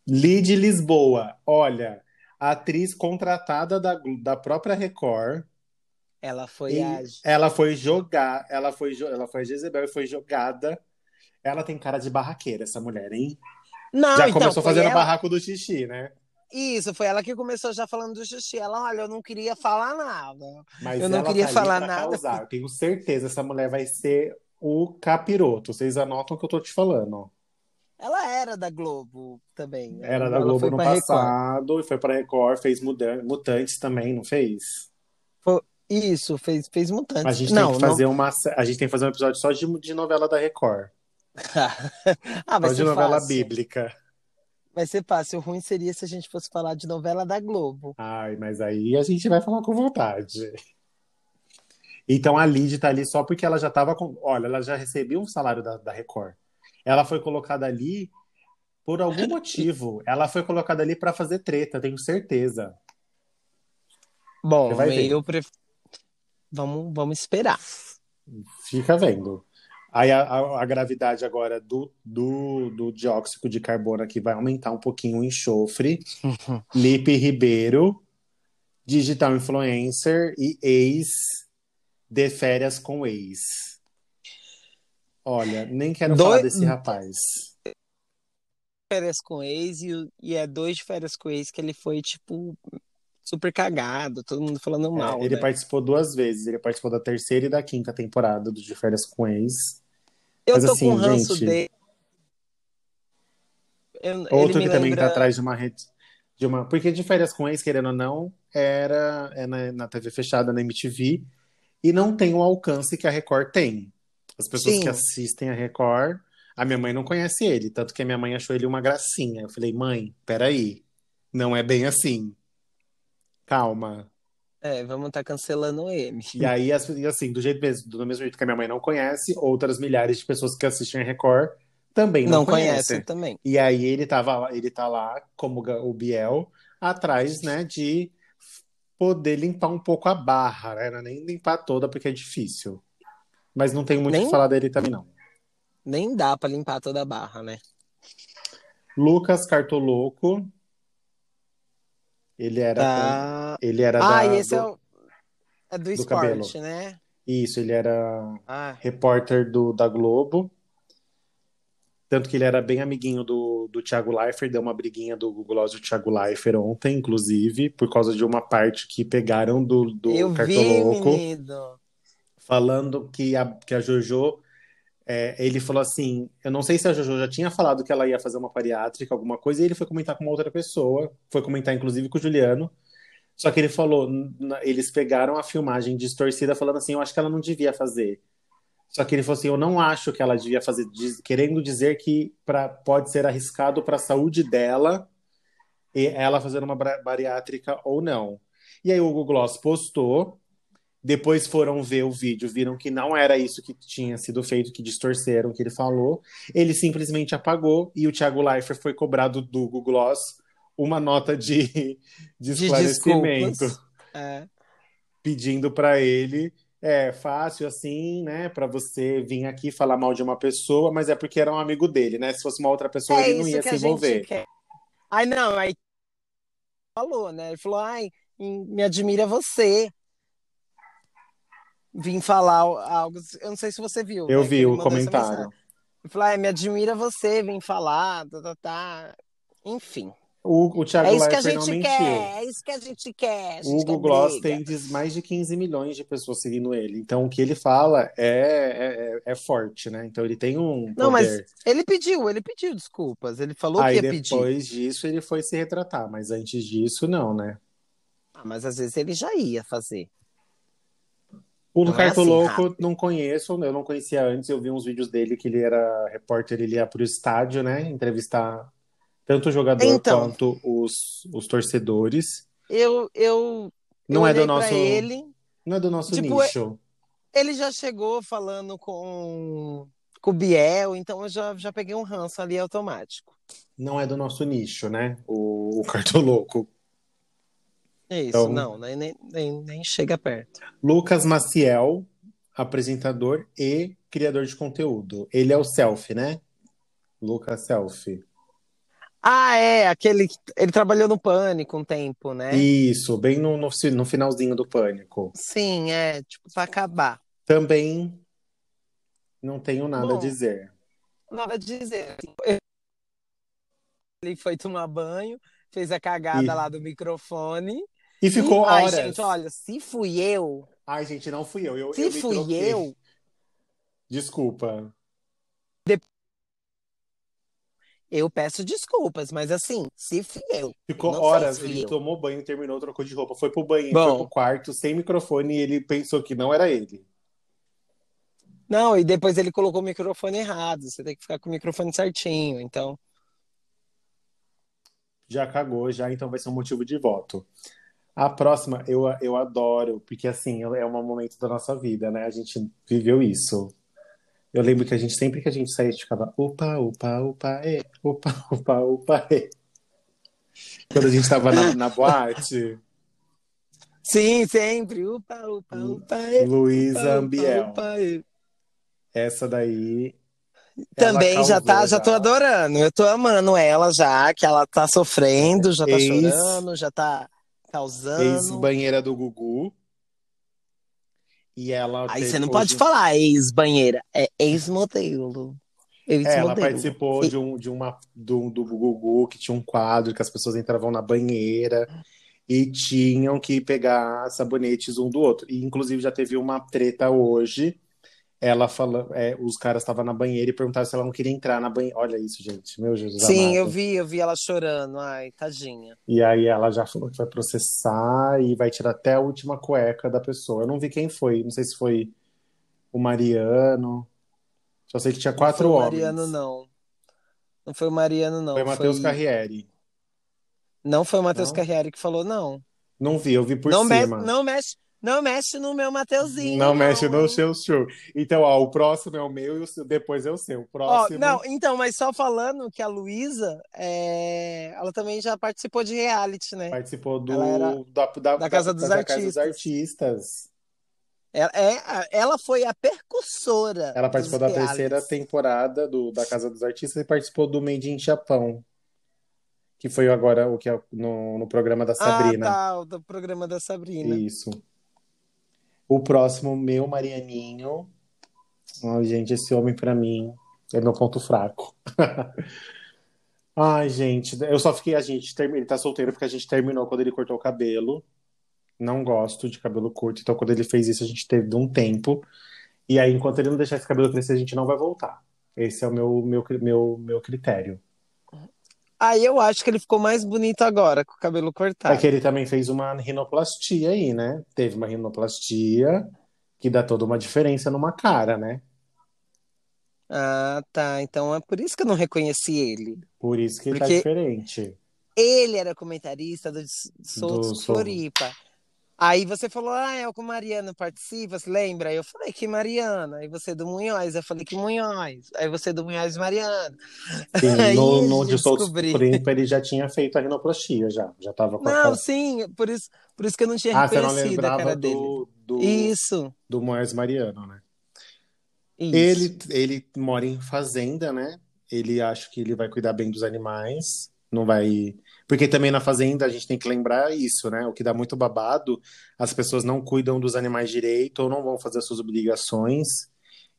Lid Lisboa, olha, atriz contratada da, da própria Record Ela foi E a. ela foi jogar, ela foi, ela foi a Jezebel e foi jogada. Ela tem cara de barraqueira, essa mulher, hein? Não, Já então, começou fazendo ela... barraco do xixi, né? Isso, foi ela que começou já falando do xixi. Ela, olha, eu não queria falar nada. Mas Eu não ela queria tá falar nada. causar. Eu tenho certeza essa mulher vai ser o capiroto. Vocês anotam o que eu tô te falando. Ela era da Globo também. né? Era da Globo no pra Record. passado e foi pra Record, fez Mutantes também, não fez? Isso, fez, fez mutantes. A gente não, tem que fazer uma, a gente tem que fazer um episódio só de, de novela da Record. não. ah, vai Só de novela fácil. bíblica. Vai ser fácil. O ruim seria se a gente fosse falar de novela da Globo. Ai, mas aí a gente vai falar com vontade. Então a Lid tá ali só porque ela já tava com. Olha, ela já recebeu um salário da, da Record. Ela foi colocada ali por algum motivo. Ela foi colocada ali pra fazer treta, tenho certeza. Bom, Você vai ver. eu pref... vamos, vamos esperar. Fica vendo. Aí a, a- a gravidade agora do, do, do dióxido de carbono aqui vai aumentar um pouquinho o enxofre. Lipe Ribeiro, digital influencer e ex de férias com ex. Olha, nem quero falar desse rapaz. Férias com ex e, e é dois de férias com ex que ele foi, tipo, super cagado, todo mundo falando É, mal. ele né? participou duas vezes. Ele participou da terceira e da quinta temporada do De Férias com Ex. Eu mas tô assim, com ranço gente, dele. Eu- Outro que também lembra... tá atrás de uma rede. De uma... Porque de férias com ex, querendo ou não, era é na, na TV fechada, na MTV, e não tem o alcance que a Record tem. As pessoas Sim. que assistem a Record, a minha mãe não conhece ele, tanto que a minha mãe achou ele uma gracinha. Eu falei, mãe, peraí, não é bem assim. Calma. É, vamos estar cancelando ele. E aí, as- assim, do jeito mesmo, do mesmo jeito que a minha mãe não conhece, outras milhares de pessoas que assistem a Record também não, Não conhece conhecem. também. E aí ele tava, ele tá lá, como o Biel, atrás, né, de poder limpar um pouco a barra, né? Não é nem limpar toda, porque é difícil. Mas não tem muito o Nem- que falar dele também, não. Nem dá pra limpar toda a barra, né? Lucas Cartoloco. Ele era. Tá. Ele era Ah, da, esse do- é, o... é do, do esporte, cabelo. né? Isso, ele era Ah, repórter do, da Globo. Tanto que ele era bem amiguinho do, do Thiago Leifert, deu uma briguinha do Google Gloss e o Thiago Leifert ontem, inclusive, por causa de uma parte que pegaram do, do eu vi, Cartoloco, menino. falando que a, que a Jojo. É, ele falou assim: Eu não sei se a Jojo já tinha falado que ela ia fazer uma bariátrica, alguma coisa, e ele foi comentar com uma outra pessoa, foi comentar inclusive com o Juliano. Só que ele falou: eles pegaram a filmagem distorcida, falando assim: Eu acho que ela não devia fazer. Só que ele falou assim: eu não acho que ela devia fazer, querendo dizer que pra, pode ser arriscado para a saúde dela e ela fazer uma bariátrica ou não. E aí o Google Gloss postou, depois foram ver o vídeo, viram que não era isso que tinha sido feito, que distorceram o que ele falou. Ele simplesmente apagou e o Thiago Leifert foi cobrado do Google Gloss uma nota de, de De esclarecimento desculpas. É. pedindo para ele é fácil assim, né, para você vir aqui falar mal de uma pessoa, mas é porque era um amigo dele, né? Se fosse uma outra pessoa, É ele não ia que se envolver. quer. Ai, não, aí falou, né? Ele falou, ai, me admira você. Vim falar algo, eu não sei se você viu, Eu né, vi o comentário. Ele falou, ai, me admira você, vim falar, tá, tá, tá. Enfim, O, o Thiago é isso que a Leifert gente quer, é isso que a gente quer. O quer Gloss tem mais de 15 milhões de pessoas seguindo ele. Então, o que ele fala é, é, é forte, né? Então, ele tem um Não, mas poder. ele pediu, ele pediu desculpas. Ele falou Aí, que ia pedir. depois disso, ele foi se retratar. Mas antes disso, não, né? Ah, mas às vezes ele já ia fazer. O Não é Carto assim Louco rápido. não conheço, eu não conhecia antes. Eu vi uns vídeos dele que ele era repórter, ele ia pro estádio, né? Entrevistar tanto o jogador Então. quanto os, os torcedores. Eu, eu, eu Não é do nosso, ele. não é do nosso Tipo, é- nicho. Ele já chegou falando com, com o Biel, então eu já, já peguei um ranço ali automático. Não é do nosso nicho, né? O, o Cartoloco. É isso, Então- não, nem, nem, nem, chega perto. Lucas Maciel, apresentador e criador de conteúdo. Ele é o Selfie, né? Lucas Selfie. Ah, é, aquele. Ele trabalhou no Pânico um tempo, né? Isso, bem no, no, no finalzinho do Pânico. Sim, é, tipo, pra acabar. Também não tenho nada Bom, a dizer. Nada a dizer. Ele foi tomar banho, fez a cagada E, lá do microfone. E ficou E, ai, horas. gente, olha, se fui eu, Ai, gente, não fui eu. Eu, se eu fui troquei. eu, Desculpa. eu peço desculpas, mas assim, se fui eu, Ficou não horas, ele eu. tomou banho, terminou, trocou de roupa, foi pro banheiro, foi pro quarto, sem microfone, e ele pensou que não era ele. não, e depois ele colocou o microfone errado. Você tem que ficar com o microfone certinho. Então, Já cagou, já, então vai ser um motivo de voto. A próxima, eu, eu adoro, porque assim, é um momento da nossa vida, né? A gente viveu isso. Eu lembro que a gente, sempre que a gente saía, a gente ficava opa, opa, opa, é, opa, opa, opa, é. Quando a gente tava na, na boate, sim, sempre. Upa, upa, upa, e, Luísa upa, upa, Ambiel. upa. e. Essa daí, Também já tá, já tô adorando. Eu tô amando ela já, que ela tá sofrendo, já tá Ex, chorando, já tá causando. ex-banheira do Gugu. E ela Aí você não pode hoje. falar ex-banheira, é ex-modelo. É, ela participou E- de, um, de uma do, do Gugu que tinha um quadro que as pessoas entravam na banheira e tinham que pegar sabonetes um do outro. E inclusive já teve uma treta hoje. Ela falando, é, os caras estavam na banheira e perguntaram se ela não queria entrar na banheira. Olha isso, gente. Meu Jesus Sim, eu amado. vi, eu vi ela chorando. Ai, tadinha. E aí ela já falou que vai processar e vai tirar até a última cueca da pessoa. Eu não vi quem foi, não sei se foi o Mariano. Só sei que tinha Não foi quatro o Mariano, homens. não. Não foi o Mariano, Foi não. Matheus Foi. Carriere. Não foi o Matheus Não? Carriere que falou, não. Não vi, eu vi por Não, me... cima. não mexe, não mexe no meu Mateuzinho, Não mexe no seu show. Então, ó, o próximo é o meu e o seu, depois é o seu. O Ó, próximo. não, então, mas só falando que a Luísa, é, ela também já participou de reality, né? Participou do, da, da, da Casa dos da Casa dos Artistas. Artistas. Ela, é, ela foi a percussora Ela participou da terceira realities. temporada do, da Casa dos Artistas e participou do Made in Japão, que foi agora o que é no, no programa da Ah, Sabrina. tá, o do programa da Sabrina. Isso. O próximo, meu Marianinho. Ai, gente, esse homem pra mim é meu ponto fraco. Ai, gente, eu só fiquei, a gente, ele tá solteiro porque a gente terminou quando ele cortou o cabelo. Não gosto de cabelo curto, então quando ele fez isso a gente teve um tempo. E aí, enquanto ele não deixar esse cabelo crescer, a gente não vai voltar. Esse é o meu, meu, meu, meu critério. Aí eu acho que ele ficou mais bonito agora, com o cabelo É que cortado. ele também fez uma rinoplastia aí, né? Teve uma rinoplastia que dá toda uma diferença numa cara, né? Ah, tá. Então é por isso que eu não reconheci ele. Por isso que ele tá Porque diferente. ele era comentarista do Soltos Do Sol. Floripa. Aí você falou, ah, é o que o Mariano participa, você lembra? Aí eu falei que Mariana. Aí você do Munhoz, eu falei que Munhoz. Aí você do Munhoz Mariano. Sim, Aí no, no de ele já tinha feito a rinoplastia, já. Já tava com a Não, cara. sim, por isso, por isso que eu não tinha Ah, você não reconhecido a cara dele. do, do, Isso, do Moés Mariano, né? isso. Ele, ele mora em fazenda, né? Ele acha que ele vai cuidar bem dos animais, não vai. Porque também na fazenda a gente tem que lembrar isso, né? O que dá muito babado, as pessoas não cuidam dos animais direito ou não vão fazer as suas obrigações.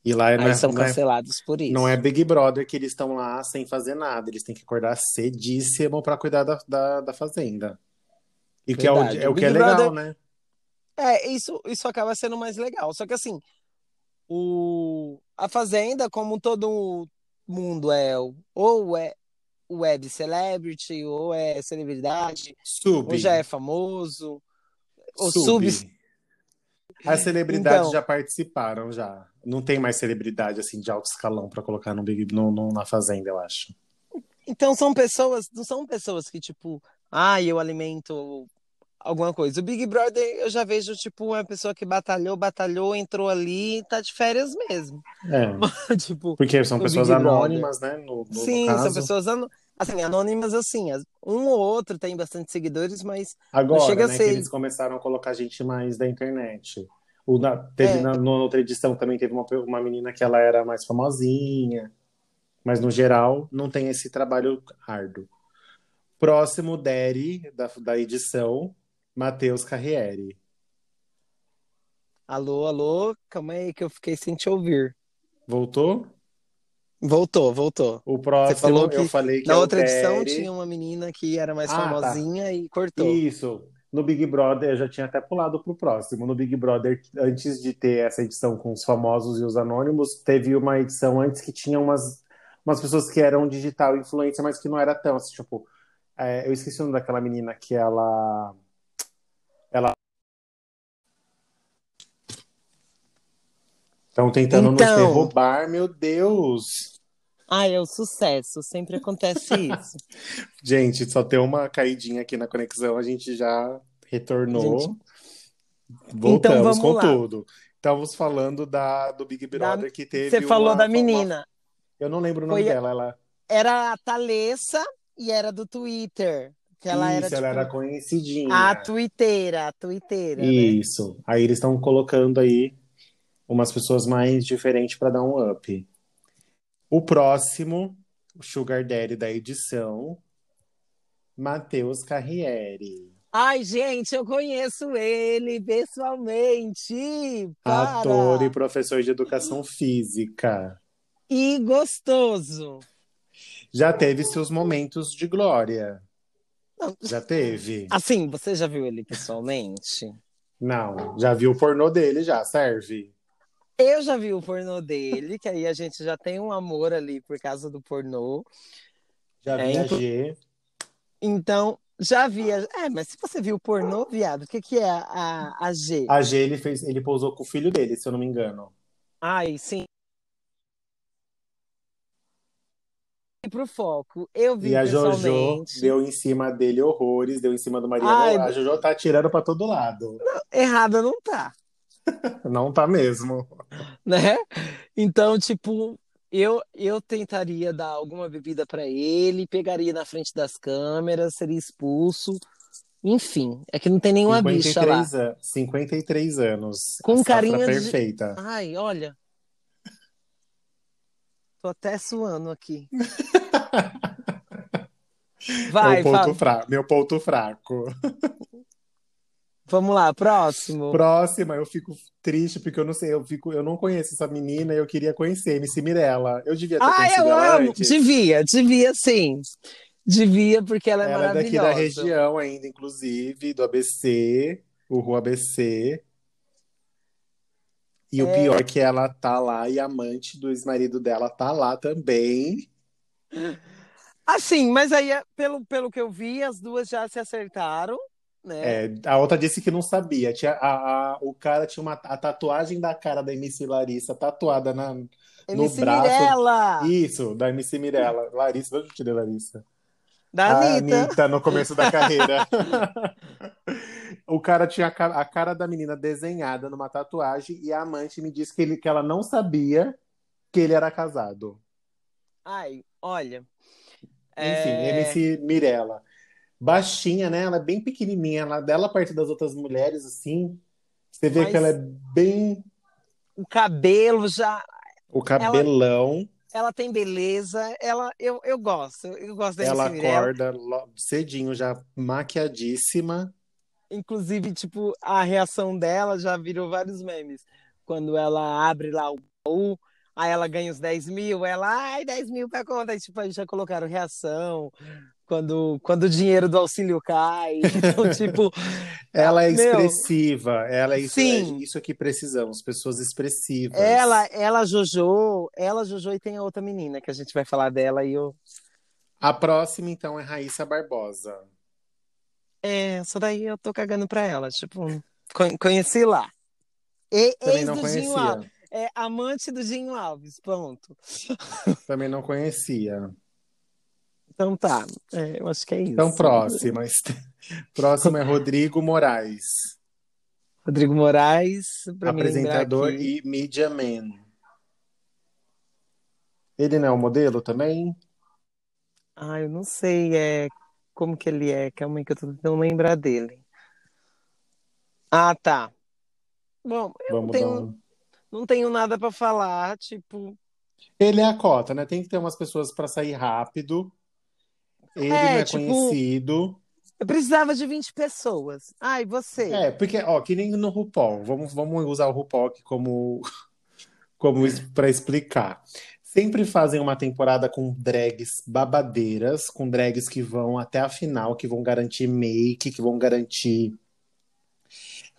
E lá não Aí é, são não é, cancelados por não é isso. Big Brother que eles estão lá sem fazer nada. Eles têm que acordar cedíssimo para cuidar da, da, da fazenda. E que é o, é O que é legal, Brother, né? é, isso, isso acaba sendo mais legal. Só que assim, o, a Fazenda, como todo mundo é, ou é web celebrity, ou é celebridade, ou já Sub, é famoso, ou sub. sub. As celebridades Então, já participaram, já. Não tem mais celebridade assim de alto escalão para colocar no Big, no, no- na Fazenda, eu acho. então são pessoas, não são pessoas que tipo, ah, eu alimento alguma coisa. O Big Brother eu já vejo tipo uma pessoa que batalhou, batalhou, entrou ali, e tá de férias mesmo. É, Tipo, porque são no pessoas Big Brother. anônimas, né? No, no, no Sim, são caso. pessoas ano- assim, anônimas assim, as- um ou outro tem bastante seguidores, mas não Agora, chega a né, que ser. eles começaram a colocar gente mais da internet. O, na, teve É, na, na outra edição também teve uma, uma menina que ela era mais famosinha, mas no geral não tem esse trabalho árduo. Próximo Daddy da, da edição, Matheus Carriere. Alô, alô, calma aí que eu fiquei sem te ouvir. Voltou? Voltou, voltou. O Você próximo falou que eu falei que na é outra edição tinha uma menina que era mais Ah, tá. famosinha e cortou. Isso. No Big Brother, eu já tinha até pulado pro próximo. No Big Brother, antes de ter essa edição com os famosos e os anônimos, teve uma edição antes que tinha umas, umas pessoas que eram digital influencer, mas que não era tão assim, tipo, é, eu esqueci o nome daquela menina que. Ela. Estão tentando nos Então. derrubar, meu Deus! Ah, é o sucesso, sempre acontece isso. Gente, só tem uma caidinha aqui na conexão, a gente já retornou. Gente. Voltamos Então, com lá. tudo. Estávamos falando da, do Big Brother que teve Você falou uma da menina. Eu não lembro o nome Foi dela. Ela... Era a Thalessa e era do Twitter. Que ela Isso, era, tipo, ela era conhecidinha. a twitteira, a twitteira, né? Isso. Aí eles estão colocando aí umas pessoas mais diferentes para dar um up. O próximo, o Sugar Daddy da edição, Matheus Carriere. Ai, gente, eu conheço ele pessoalmente. Para. Ator e professor de educação física. E gostoso. Já teve seus momentos de glória. Não. Já teve? Assim, você já viu ele pessoalmente? Não, já viu o pornô dele, já serve. Eu já vi o pornô dele, que aí a gente já tem um amor ali por causa do pornô. Já É, viajei. Então, já vi. a- É, mas se você viu o pornô, viado, o que, que é a, a G? A G, ele fez, ele pousou com o filho dele, se eu não me engano. Ai, sim. E pro foco, eu vi E a Jojo deu em cima dele horrores, deu em cima do Mariano. Ai, a Jojo tá atirando pra todo lado. Errada não tá, Não tá mesmo. né? Então, tipo, eu, eu tentaria dar alguma bebida pra ele, pegaria na frente das câmeras, seria expulso. Enfim, é que não tem nenhuma bicha lá. 53, an- 53 anos. Com carinha de- perfeita. Ai, olha. Tô até suando aqui. Vai, É o ponto fra- Meu ponto fraco. Vamos lá, próximo. Próxima, eu fico triste porque eu não sei, eu fico, eu não conheço essa menina e eu queria conhecer, MC Mirella. Eu devia ter Ah, conhecido eu ela amo. antes. Devia, devia sim. Devia, porque ela é Ela é daqui da maravilhosa. região ainda, inclusive, do ABC, o Rua ABC. E o É. pior é que ela tá lá e a amante do ex-marido dela tá lá também. Assim, mas aí, pelo, pelo que eu vi, as duas já se acertaram, né? É, a outra disse que não sabia. Tinha, a, a- o cara tinha uma, a tatuagem da cara da MC Larissa tatuada na, no MC braço. Mirella, Isso, da MC Mirella. Larissa, onde eu tirei Larissa? da A Anitta. Anitta no começo da carreira. O cara tinha a ca- a cara da menina desenhada numa tatuagem e a amante me disse que, ele, que ela não sabia que ele era casado. Ai, olha. Enfim, é, MC Mirella. Baixinha, né? Ela é bem pequenininha. Ela dela perto das outras mulheres, assim. Você vê Mas- que ela é bem. O cabelo já. O cabelão. Ela tem beleza. Ela, eu, eu gosto. Eu gosto da Ela acorda lo- cedinho, já maquiadíssima. Inclusive, tipo, a reação dela já virou vários memes. Quando ela abre lá o baú, aí ela ganha os 10 mil, ela, ai, 10 mil pra conta. Aí, tipo, aí já colocaram reação. Quando, quando o dinheiro do auxílio cai. Então, tipo, Ela é Meu, expressiva. Ela é isso, sim. é isso que precisamos, pessoas expressivas. ela, ela, Jojo, ela, Jojo, e tem a outra menina que a gente vai falar dela e eu. A próxima, então, é Raíssa Barbosa. É, essa daí eu tô cagando pra ela. Tipo, con- conheci lá. E, Também ex não do Dinho Alves. conhecia. É amante do Dinho Alves, ponto. Também não conhecia. Então tá, é, eu acho que é isso. Então, próxima. Próxima é Rodrigo Moraes, Rodrigo Moraes, apresentador e media man. Ele não é o modelo também? Ah, eu não sei é, como que ele é, calma aí que eu tô tentando lembrar dele. Ah, tá. Bom, eu não Vamos dar tenho, um... não tenho nada pra falar, tipo, Ele é a cota, né? Tem que ter umas pessoas para sair rápido. Ele É, não é tipo, conhecido. Eu precisava de 20 pessoas. Ai, você? É, porque, ó, que nem no RuPaul. Vamos, vamos usar o RuPaul aqui como, como para explicar. Sempre fazem uma temporada com drags babadeiras, com drags que vão até a final, que vão garantir make, que vão garantir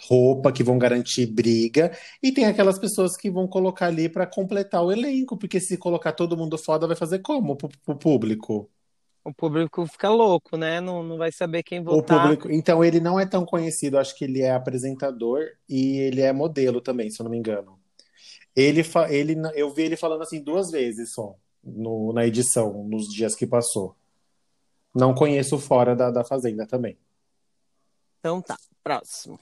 roupa, que vão garantir briga, e tem aquelas pessoas que vão colocar ali para completar o elenco, porque se colocar todo mundo foda, vai fazer como pro, pro público? O público fica louco, né? Não, não vai saber quem O votar. público, então ele não é tão conhecido, acho que ele é apresentador e ele é modelo também, se eu não me engano. Ele, fa- ele, eu vi ele falando assim duas vezes só no- na edição, nos dias que passou. Não conheço fora da, da Fazenda também. Então tá, próximo.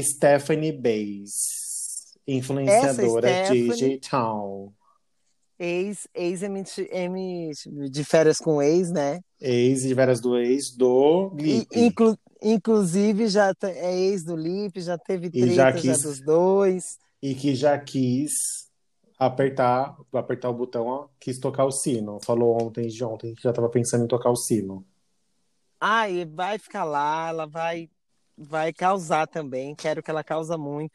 Stephanie Bays, influenciadora Stephanie- digital. Ex, ex M, de férias com ex, né? Ex de várias do ex do E, Lipe. inclu- inclusive já é ex do Lipe, já teve E já treta já quis- dos dois. E que já quis apertar, apertar o botão, ó, quis tocar o sino. Falou ontem de ontem que já estava pensando em tocar o sino. Ai, vai ficar lá, ela vai, vai causar também. Quero que ela causa muito.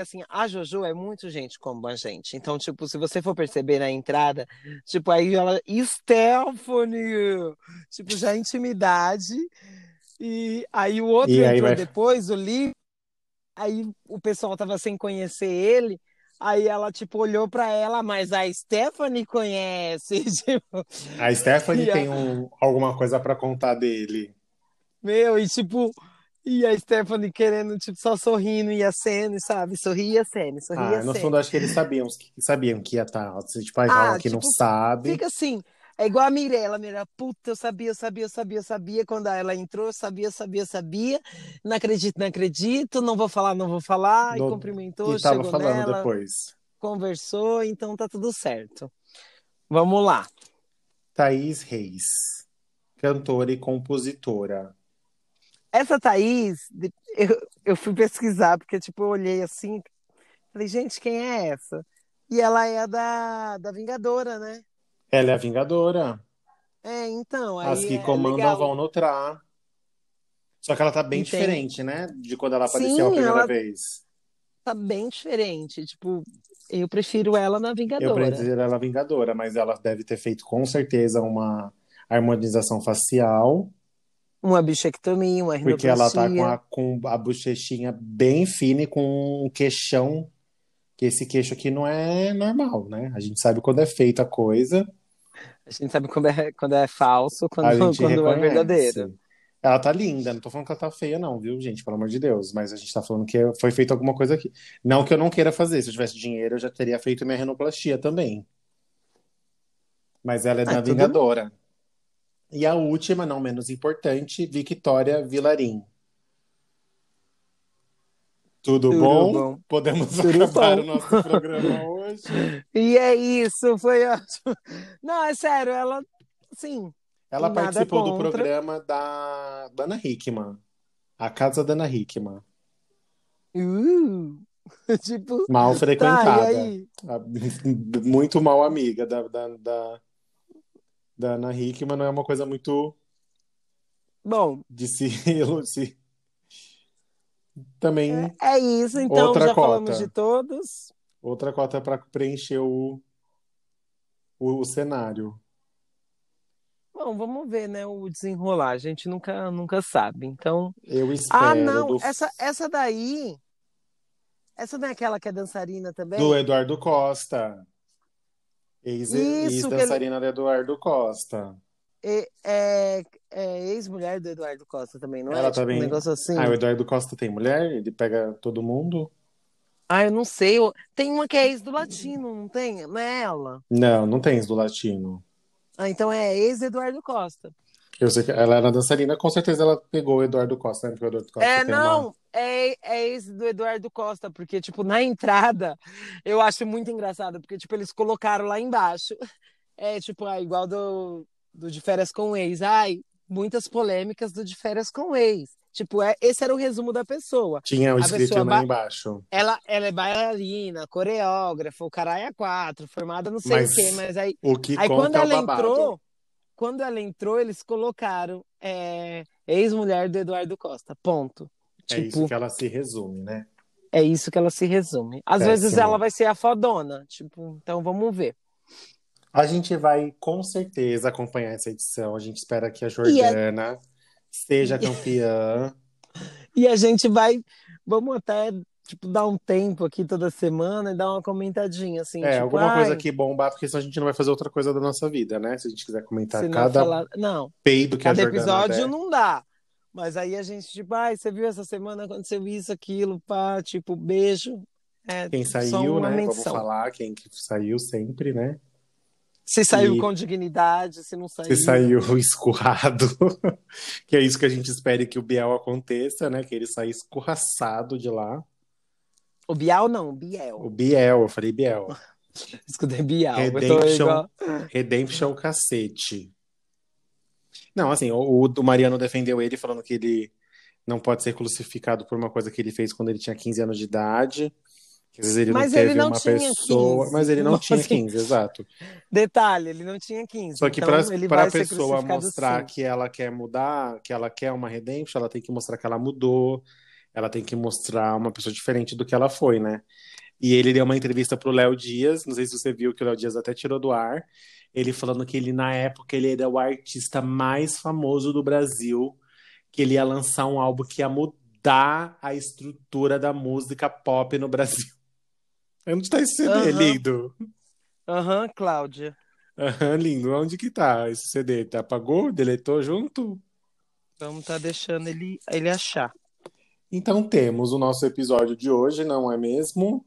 Assim, a Jojo é muito gente como a gente. Então, tipo, se você for perceber na entrada, tipo, aí ela, Stephanie, tipo, já é intimidade. E aí o outro E aí entrou vai- depois, o Lee, aí o pessoal tava sem conhecer ele. Aí ela, tipo, olhou pra ela, mas a Stephanie conhece. Tipo, A Stephanie E a- tem um- alguma coisa para contar dele. Meu, e tipo, e a Stephanie querendo, tipo, só sorrindo e aceno, sabe? Sorria, aceno, sorria, Ah, no fundo, acho que eles sabiam, que sabiam que ia estar. Tipo, aí Ah, que não tipo, sabe. Fica assim, é igual a Mirella, a Mirella, puta, eu sabia, eu sabia, eu sabia, eu sabia, quando ela entrou, eu sabia, eu sabia, eu sabia, não acredito, não acredito, não vou falar, não vou falar, e No- cumprimentou, E tava chegou falando nela, depois. conversou, então tá tudo certo. Vamos lá. Thaís Reis, cantora e compositora. Essa Thaís, eu, eu fui pesquisar, porque, tipo, eu olhei assim, falei, gente, quem é essa? E ela é a da, da Vingadora, né? Ela é a Vingadora. É, então, As que é comandam vão no Tra. Só que ela tá bem E tem- diferente, né? De quando ela apareceu Sim, a primeira ela- vez. Tá bem diferente, tipo, eu prefiro ela na Eu Vingadora. prefiro ela Vingadora, mas ela deve ter feito com certeza uma harmonização facial, Uma bichectomia, uma porque ela tá com rinoplastia. a, com a bochechinha bem fina e com um queixão, que esse queixo aqui não é normal, né? A gente sabe quando é feita a coisa, A gente sabe quando é, quando é falso, quando, quando é verdadeiro. Ela tá linda, não tô falando que ela tá feia, não, viu, gente? Pelo amor de Deus. Mas a gente tá falando que foi feita alguma coisa aqui. Não que eu não queira fazer. Se eu tivesse dinheiro, eu já teria feito minha renoplastia também. Mas ela é da tudo- Vingadora. E a última, não menos importante, Victoria Vilarim. Tudo, Tudo bom? bom. Podemos Tudo acabar bom. o nosso programa hoje. E é isso, foi ótimo. Não, é sério, ela, sim, Ela participou do programa da, da Ana Hickman. A Casa da Ana Hickman. uh, tipo, Mal tá, frequentada. A- muito mal amiga da, da, da, da Ana Hickman, não é uma coisa muito Bom, de se. Também é isso, então Outra já falamos cota. de todos. outra cota para preencher o, o, o cenário. Bom, vamos ver, né, o desenrolar, a gente nunca, nunca sabe, então... Eu espero Ah, não, do, essa, essa daí, essa não é aquela que é dançarina também? do Eduardo Costa. Ex, ex-dançarina do Eduardo Costa. É, é, é ex-mulher do Eduardo Costa também, não é? Ela Tipo, também- um negócio assim. Ah, o Eduardo Costa tem mulher? Ele pega todo mundo? Ah, eu não sei. Tem uma que é ex do Latino, não tem? Não é ela? Não, não tem do latino. Ah, então é ex-Eduardo Costa. Eu sei que ela era dançarina, com certeza ela pegou o Eduardo Costa, né? Porque o Eduardo Costa É, tem uma- não, é, é ex do Eduardo Costa, porque, tipo, na entrada, eu acho muito engraçado, porque, tipo, eles colocaram lá embaixo, é, tipo, ah, igual do, do De Férias com o Ex, ai, muitas polêmicas do De Férias com o Ex. Tipo, é, esse era o resumo da pessoa. Tinha o escrito lá ba- embaixo. Ela, ela é bailarina, coreógrafa, o caralho é quatro, formada não sei Mas o quê, mas aí, O que aí quando é ela babado. entrou, quando ela entrou, eles colocaram é, ex-mulher do Eduardo Costa. Ponto. É Tipo, isso que ela se resume, né? é isso que ela se resume. Às Péssimo. vezes ela vai ser a fodona. Tipo, então vamos ver. A gente vai com certeza acompanhar essa edição. A gente espera que a Jordana seja campeã. E a gente vai, vamos até tipo dar um tempo aqui toda semana e dar uma comentadinha assim, É, tipo, alguma coisa ai, que bombar, porque senão a gente não vai fazer outra coisa da nossa vida, né? Se a gente quiser comentar cada falar- não, peido que a cada episódio der. não dá. Mas aí a gente, tipo, ai, você viu essa semana aconteceu isso, aquilo, pá, tipo, beijo. É, Quem saiu, né? Vamos menção. falar quem que saiu sempre, né? Se saiu E- com dignidade, se não saiu. Se saiu escurrado, que é isso que a gente espera que o Biel aconteça, né? Que ele saia escorraçado de lá. O Bial não, o Biel. O Biel, eu falei Biel. Escutei Bial. Tô Redemption. Redemption cacete. Não, assim, o, o Mariano defendeu ele falando que ele não pode ser crucificado por uma coisa que ele fez quando ele tinha 15 anos de idade. Às vezes ele Mas não teve ele não uma pessoa. 15. Mas ele não Nossa, tinha assim, 15, exato. Detalhe, ele não tinha 15. Só que então para a pessoa mostrar sim. que ela quer mudar, que ela quer uma redemption, ela tem que mostrar que ela mudou, ela tem que mostrar uma pessoa diferente do que ela foi, né? E ele deu uma entrevista pro Léo Dias, não sei se você viu que o Léo Dias até tirou do ar, ele falando que ele na época ele era o artista mais famoso do Brasil, que ele ia lançar um álbum que ia mudar a estrutura da música pop no Brasil. Onde tá esse CD, Aham. lindo? Aham, Cláudia. Aham, lindo. Onde que tá esse CD? Tá, apagou? Deletou junto? Vamos tá deixando ele, ele achar. Então temos o nosso episódio de hoje, não é mesmo?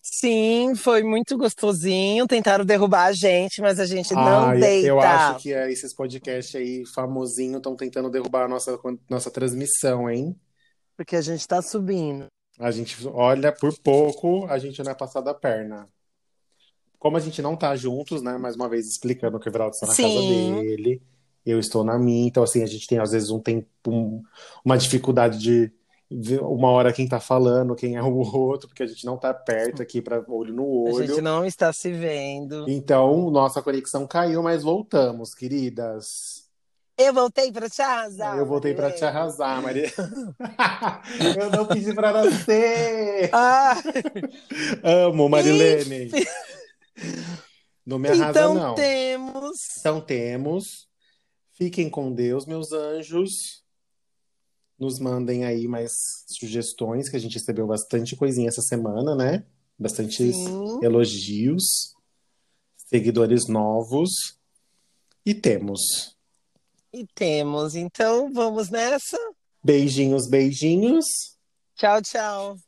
Sim, foi muito gostosinho. Tentaram derrubar a gente, mas a gente não Ai, deita. eu acho que é, esses podcasts aí famosinhos estão tentando derrubar a nossa, nossa transmissão, hein? Porque a gente tá subindo. A gente olha por pouco, a gente não é passado a perna. Como a gente não tá juntos, né? Mais uma vez explicando que o Everaldo está na casa Sim. dele, eu estou na minha, então assim, a gente tem às vezes um tempo, um- uma dificuldade de uma hora quem tá falando, quem é o outro, porque a gente não tá perto aqui para olho no A olho. gente não está se vendo. Então, nossa conexão caiu, mas voltamos, queridas. Eu voltei para te arrasar. eu voltei para te arrasar, Maria. eu não pedi para nascer. Ah, Amo, Marilene. Não me arrasa, então não. temos. Então temos. Fiquem com Deus, meus anjos. Nos mandem aí mais sugestões, que a gente recebeu bastante coisinha essa semana, né? Bastantes Sim. elogios, seguidores novos. E temos. E temos. Então vamos nessa. Beijinhos, beijinhos. Tchau, tchau.